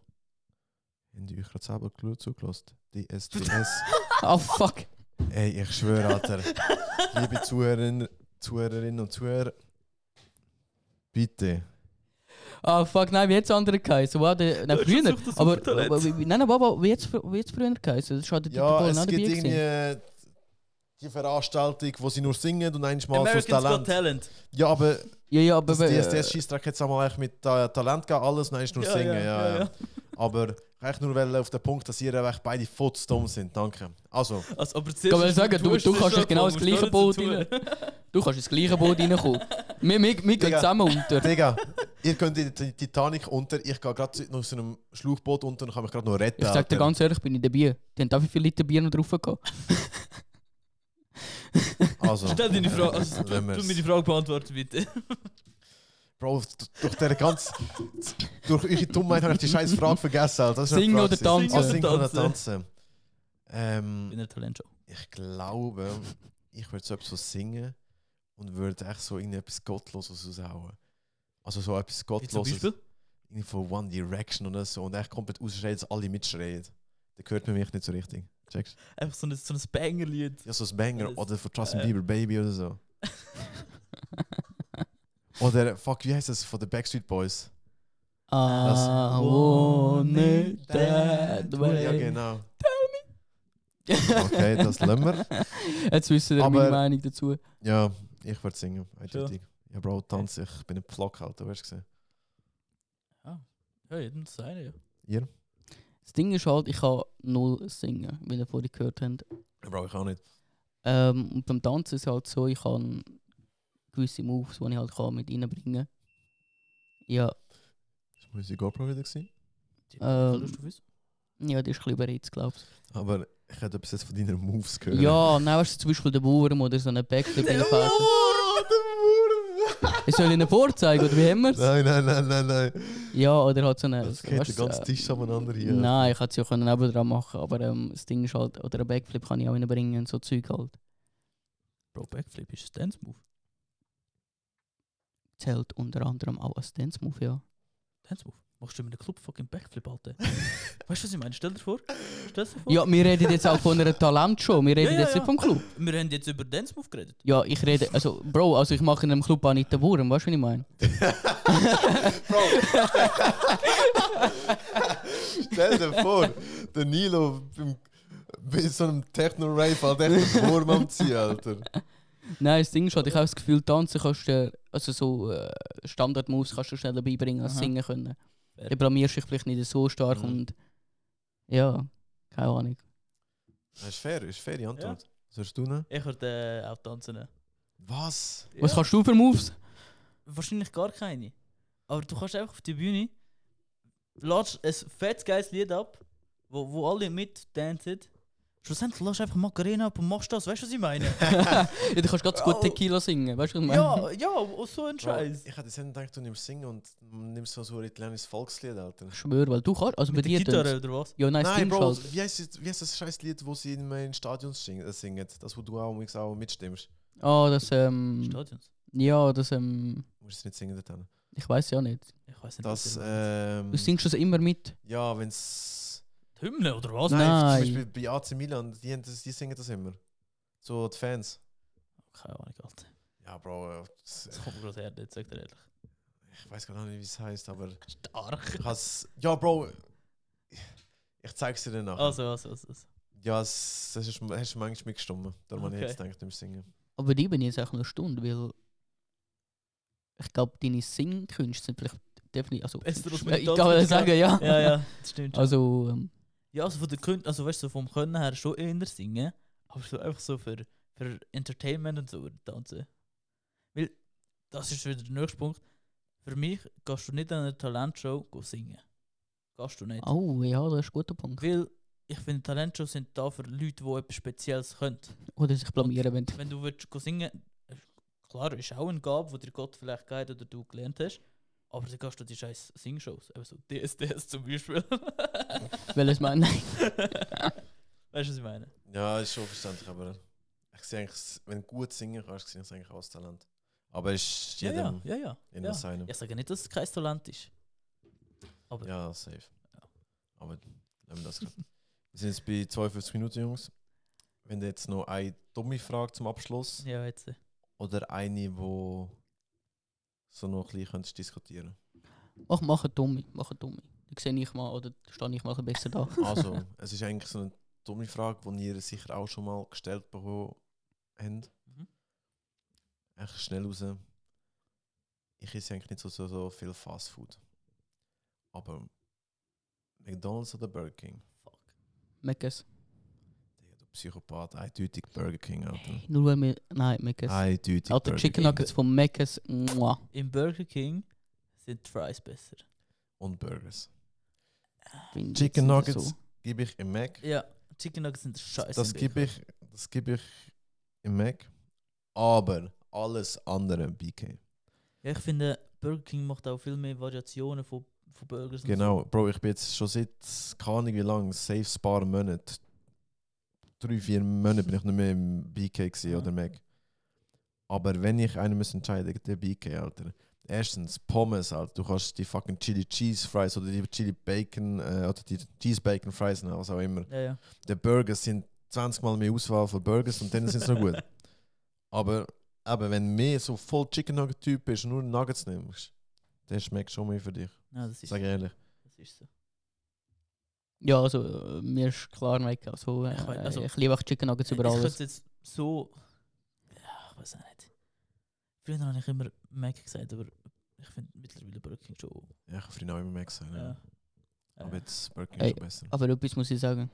Haben die euch gerade selber zugelassen? DSDS. Oh fuck. Ey, ich schwöre, Alter. Liebe Zuhörerinnen, Zuhörerinnen und Zuhörer. Bitte. Ah fuck, nein, wie jetzt andere geheißen? Wow, der, nein, früher. Aber, aber wie- nein, nein, aber wie jetzt, wie jetzt früher geheißen? Das Dieter Ja, es gibt irgendwie die Veranstaltung, wo sie nur singen und einmal so das Americans Got Talent. Talent. Ja, aber Ja, ja, aber. das DSDS-Scheissdreck hat es einmal mit äh, Talent gegeben, alles, nein, ist nur Ja, singen. ja, Ja, ja, ja, ja. Aber ich wollte nur auf den Punkt, dass ihr echt beide futz dumm sind. Danke. Also, Also, aber Kann man sagen, du- du es kannst genau das gleiche Boot dazu. Du kannst ins gleiche Boot reinkommen. Wir, wir, wir gehen Digga. zusammen unter. Digga, ihr könnt in die Titanic unter, ich gehe gerade aus so einem Schlauchboot unter und kann mich gerade noch retten. Ich sag dir ganz ehrlich, bin ich dabei. Die haben da wie viele Liter Bier noch drauf gehabt. Also, Stell deine Frage, also, du, Wenn du mir die Frage beantworten, bitte. Bro, durch diese ganz. durch eure Dummheit habe ich die scheiß Frage vergessen. Alter. Das ist eine Singen Frage oder tanzen? Ah, singen oder Tanzen. Ähm, In einer Talentshow. ich glaube, ich würde so etwas so singen und würde echt so irgendetwas Gottloses raushauen. Also so etwas Wie zum Gottloses. Beispiel? Irgendwie von One Direction oder so. Und echt komplett ausschreien, dass alle mitschreien. Da hört man mich nicht so richtig. Checkst Einfach so ein, so ein Banger-Lied. Ja, so ein Banger. Oder von Justin äh. Bieber Baby oder so. Oder, fuck, wie heißt das? Von den Backstreet Boys. I want it that way. Ja, genau. Okay, das lassen wir. Jetzt wissen wir meine Meinung dazu. Ja, ich würde singen. Eindeutig. Ja, Bro, tanzen. Ich bin ein. Weißt du gesehen? Ja, jedem das eine, ja. Ihr? Das Ding ist halt, ich kann null singen, wie ihr vorhin gehört habt. Ja, Bro, ich auch nicht. Ähm, und beim Tanzen ist es halt so, ich kann gewisse Moves, die ich halt kann mit reinbringen Ja, Das war unsere GoPro wieder. Gewesen. Die Ähm, Lust auf uns? ja, die ist ein bisschen bereits, glaube ich. Aber ich hätte etwas jetzt von deinen Moves gehört. Ja, nein, weißt du, zum Beispiel der Wurm oder so einen Backflip in der Fährte. Ich soll Ihnen vorzeigen, oder wie haben wir es? Nein, nein, nein, nein, nein. Ja, oder halt so eine. Das geht weißt den du, ganzen Tisch aneinander hier. Nein, ich hätte es ja können nebendran machen, aber ähm, das Ding ist halt, oder ein Backflip kann ich auch reinbringen und so Zeug halt. Bro, Backflip ist ein Dance-Move. Zählt unter anderem auch als Dance-Move, ja. Dance-Move. Machst du mit einem Club fucking Backflip, Alter? weißt du, was ich meine? Stell dir vor. Stell dir vor. Ja, wir reden jetzt auch von einer Talentshow. Wir reden Ja, ja, jetzt ja. nicht vom Club. Wir haben jetzt über Dance Move geredet. Ja, ich rede, also Bro, also ich mache in einem Club auch nicht den Wurm, weißt du, was ich meine? Stell dir vor, der Nilo bei so einem Techno-Rave halt echt einen Wurm am Ziehen, Alter. Nein, das Ding ist halt, ich habe das Gefühl, tanzen kannst du, also so äh, Standard-Moves kannst du schneller beibringen als Aha. singen können. Du blamierst dich vielleicht nicht so stark Mhm. und ja, keine Ahnung. Das ist fair, ist fair die Antwort. Was sollst du ne? Ich würde äh, auch tanzen. Was? Was Ja. kannst du für Moves? Wahrscheinlich gar keine. Aber du kannst einfach auf die Bühne, ladst ein fettes geiles Lied ab, wo, wo alle mitdancen. Schlussendlich lässt du einfach Macarena ab und machst das, weißt du, was ich meine? ja, du kannst ganz gut Oh. Tequila singen, weißt du, was ich meine? ja, ja, und so ein Scheiß. ich hätte jetzt nicht gedacht, du nimmst Singen und nimmst so, so ein italienisches Volkslied, Alter. Ich schwöre, weil du kannst, also bei Mit der dir Gitarre oder was? Ja, nein, das Nein, Bro, halt. wie heißt, das- wie heißt das scheiß Lied, wo sie in, in Stadions singen, äh, singen? Das, wo du auch, auch mitstimmst. Ah, das, ähm. Stadions. Ja, das, ähm. Du musst es nicht singen dort. Ich weiß ja nicht. Ich weiß nicht, Das, ähm, Du singst das immer mit. ja, wenn's... Die Hymne oder was? Nein, Nein. zum Beispiel bei AC Milan, die, haben das, die singen das immer. So die Fans. Keine Ahnung, Alter. Ja, Bro, äh, das, Das kommt mir gerade her, jetzt sagt er ehrlich. ich weiß gar nicht, wie es heißt, aber Stark. ich has, Ja, Bro, ich zeig's dir dann nachher. Also, also, also. also. Ja, es, das ist, hast du manchmal mitgestimmt. Darum habe ich Okay. jetzt gedacht, du musst singen. Aber die bin ich jetzt auch eine Stunde, weil. Ich glaube, deine Singkünste sind vielleicht definitiv. Also, Besser als ich kann sagen, ja. Ja, ja, das stimmt schon. Also, ähm, Ja, also von der Kün also weißt du, so vom Können her schon eher singen, aber so einfach so für, für Entertainment und so tanzen. Weil, das ist wieder der nächste Punkt. Für mich gehst du nicht an eine Talentshow singen. Gehst du nicht. oh ja, das ist ein guter Punkt. Weil ich finde, Talentshows sind da für Leute, die etwas Spezielles können. Oder sich blamieren, wenn. Wenn du willst singen, klar, ist auch eine Gabe, die dir Gott vielleicht gegeben oder du gelernt hast. Aber dann gehst du die scheiß Singshows, eben so DSDS zum Beispiel. Weil es meinen. weißt du, was ich meine? Ja, ist schon verständlich, aber ich sehe eigentlich, wenn du gut singen kannst, sehe ich es eigentlich auch als Talent. Aber es ist Ja, jedem ja, ja, ja. in ja. seinem. Ich sage nicht, dass es kein Talent ist. Aber Ja, safe. Aber lassen wir das gerade. Wir sind jetzt bei 52 Minuten, Jungs. Wenn du jetzt noch eine dumme Frage zum Abschluss ja, jetzt. oder eine, wo so noch ein bisschen könntest diskutieren Mach, mach eine Dumme, mach eine Dumme. Dann sehe ich mal, oder stehe ich mal ein bisschen besser da. Also, es ist eigentlich so eine dumme Frage, die ihr sicher auch schon mal gestellt bekommen habt. Mhm. Echt schnell raus. Ich esse eigentlich nicht so, so, so viel Fast Food. Aber McDonalds oder Burger King? Fuck. Meckes. Du Psychopath, eindeutig Burger King, Alter. Nur weil wir. Nein, Meckes. Eindeutig Alter, Burger Chicken King. Nuggets von. Mua. Im Burger King sind Fries besser. Und Burgers. Find Chicken jetzt nicht Nuggets gebe ich im Mac. Ja, Chicken Nuggets sind scheiße. Das gebe ich, das gebe ich im Mac. Aber alles andere BK. Ja, ich finde, Burger King macht auch viel mehr Variationen von, von Burgers. und Genau, Bro, ich bin jetzt schon seit, keine Ahnung wie lang, safe paar Monate, drei, vier Monate bin ich nicht mehr im BK gewesen, Ja. oder Mac. Aber wenn ich einen muss entscheiden, der BK, Alter. Erstens, Pommes, Alter. Du kannst die fucking Chili Cheese Fries oder die Chili Bacon äh, oder die Cheese Bacon Fries, was auch immer. So. Ja, ja. Die Burgers sind 20 Mal mehr Auswahl von Burgers und dann sind sie noch gut. Aber eben, wenn mehr so voll Chicken Nugget Typ bist und nur Nuggets nimmst, dann schmeckt schon mehr für dich. ja das, ist, Sag ich ehrlich. das ist so. Ja, also äh, mir ist klar, Mike, also, äh, Ich weiß- also- ich liebe auch Chicken Nuggets über ich alles. könnte jetzt so. Ja, ich weiß auch nicht. Früher habe ich immer Mac gesagt, aber ich finde mittlerweile Burger King schon. Ja, ich habe früher auch immer Mac gesagt. Ja. Ja. Aber jetzt Burger King Ey, schon besser. Aber etwas muss ich sagen.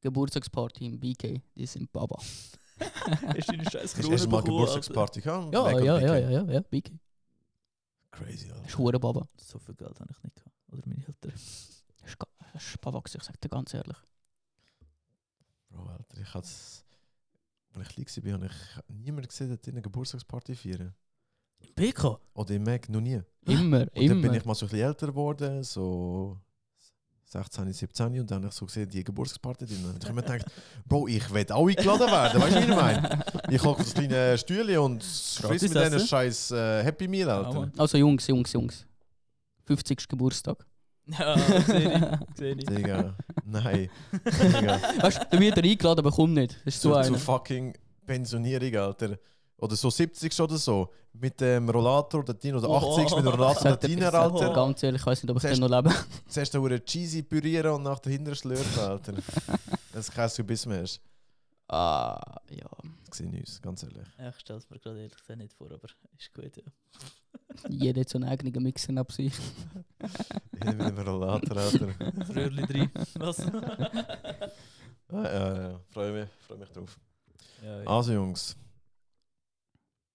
Geburtstagsparty im BK, die sind Baba. Hast du eine scheiß Hast du Krone mal Geburtstagsparty gehabt? Ja, Mac ja, ja, ja, ja, ja, BK. Crazy, Alter. Das ist hure Baba. So viel Geld habe ich nicht gehabt. Oder meine Eltern. Das ist, ga- das ist gewesen, ich sag dir ganz ehrlich. Bro, Alter, ich hatte Als ich klein war, habe ich niemanden gesehen, der eine Geburtstagsparty feiern. BK? Oder im Mac noch nie. Immer, Und dann bin immer. ich mal so ein bisschen älter geworden, so 16, 17 und dann habe ich so gesehen, die Geburtstagsparty drin. Und ich habe mir gedacht, Bro, ich will auch eingeladen werden, weißt du, wie ich meine? Ich habe das kleine Stühle und friss mit denen scheiß äh, Happy Meal, Alter. Also Jungs, Jungs, Jungs. 50. Geburtstag. Ja, sehe ich. Sehe ich. Digga, nein. Digga. Weißt du, der wird er eingeladen, aber kommt nicht. Das ist so Zu, zu fucking Pensionierung, Alter. Oder so 70 oder so. Mit dem Rollator dort rein, oder Oh. 80 mit dem Rollator sag dir Alter. Ganz ehrlich, ich weiß nicht, ob ich den noch lebe. Zuerst einen cheesy pürieren und nachher dahinter schlürfen, Alter. Das kein Gebiss mehr ist. Ah, ja. Ich uns, ganz ehrlich. Ja, ich stelle es mir gerade ehrlich gesagt nicht vor, aber ist gut, ja. Jeder hat so einen eigenen Mixer ab sich. Jeder mit dem Rollator, Alter. Das Röhrli drin. Was? Ah, ja, ja, freue mich, freue mich drauf. ja, ja. Also Jungs,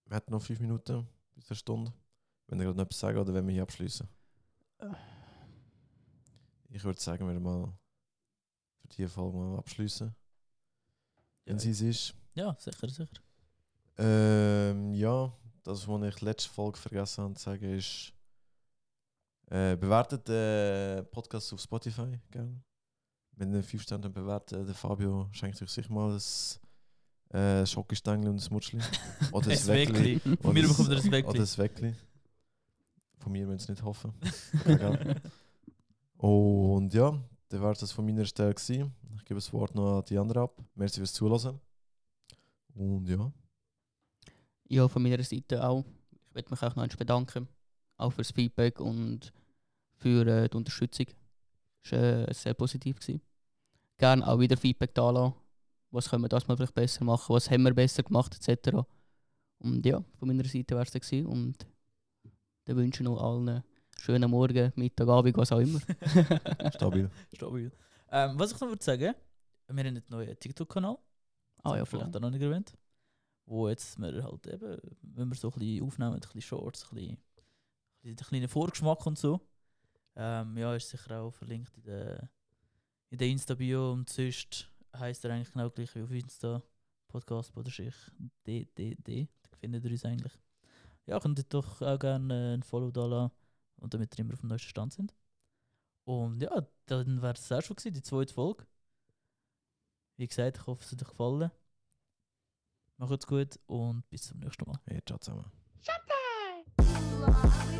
wir hätten noch 5 Minuten bis eine Stunde. Wenn ihr gerade noch etwas sagen oder wenn wir hier abschließen. Ich würde sagen, wir mal für diese Folge mal abschließen. Wenn Ja. sie es ist. Ja, sicher, sicher. Ähm, ja, das, was ich letzte Folge vergessen habe zu sagen, ist, äh, bewertet den Podcast auf Spotify gerne. Wenn ihr 5 Sterne bewertet, der Fabio schenkt euch sicher mal ein äh, Schokostängel und ein Mutschli. Oder Ein Weckli. Von mir Oder bekommt er ein Oder Weckli. ein Weckli. Von mir müssen es nicht hoffen. Und ja, dann war das von meiner Stelle. Gewesen. Ich gebe das Wort noch an die anderen ab. Merci fürs Zuhören. Und ja. Ja, von meiner Seite auch. Ich möchte mich auch noch einmal bedanken. Auch fürs Feedback und für äh, die Unterstützung. Es war äh, sehr positiv. Gewesen. Gerne auch wieder Feedback da lassen. Was können wir das mal vielleicht besser machen? Was haben wir besser gemacht, etc. Und ja, von meiner Seite wäre es das gewesen. Und dann wünsche ich noch allen einen schönen Morgen, Mittag, Abend, was auch immer. Stabil. Stabil. Ähm, was ich noch würde sagen, wir haben einen neuen TikTok-Kanal. Ah ja, vielleicht auch noch nicht erwähnt. Wo jetzt wir halt eben, wenn wir so ein bisschen aufnehmen, ein bisschen Shorts, ein bisschen, ein bisschen Vorgeschmack und so. Ähm, ja, ist sicher auch verlinkt in der, in der Insta-Bio und sonst heisst er eigentlich genau gleich wie auf Insta. Podcast Boderschicht DDD. Da findet ihr uns eigentlich. Ja, könnt ihr doch auch gerne ein Follow da lassen und damit ihr immer auf dem neuesten Stand sind. Und ja, dann wäre es auch schon gewesen, die zweite Folge. Wie gesagt, ich hoffe, es hat euch gefallen. Macht's gut und bis zum nächsten Mal. Hey, ciao zusammen. Shut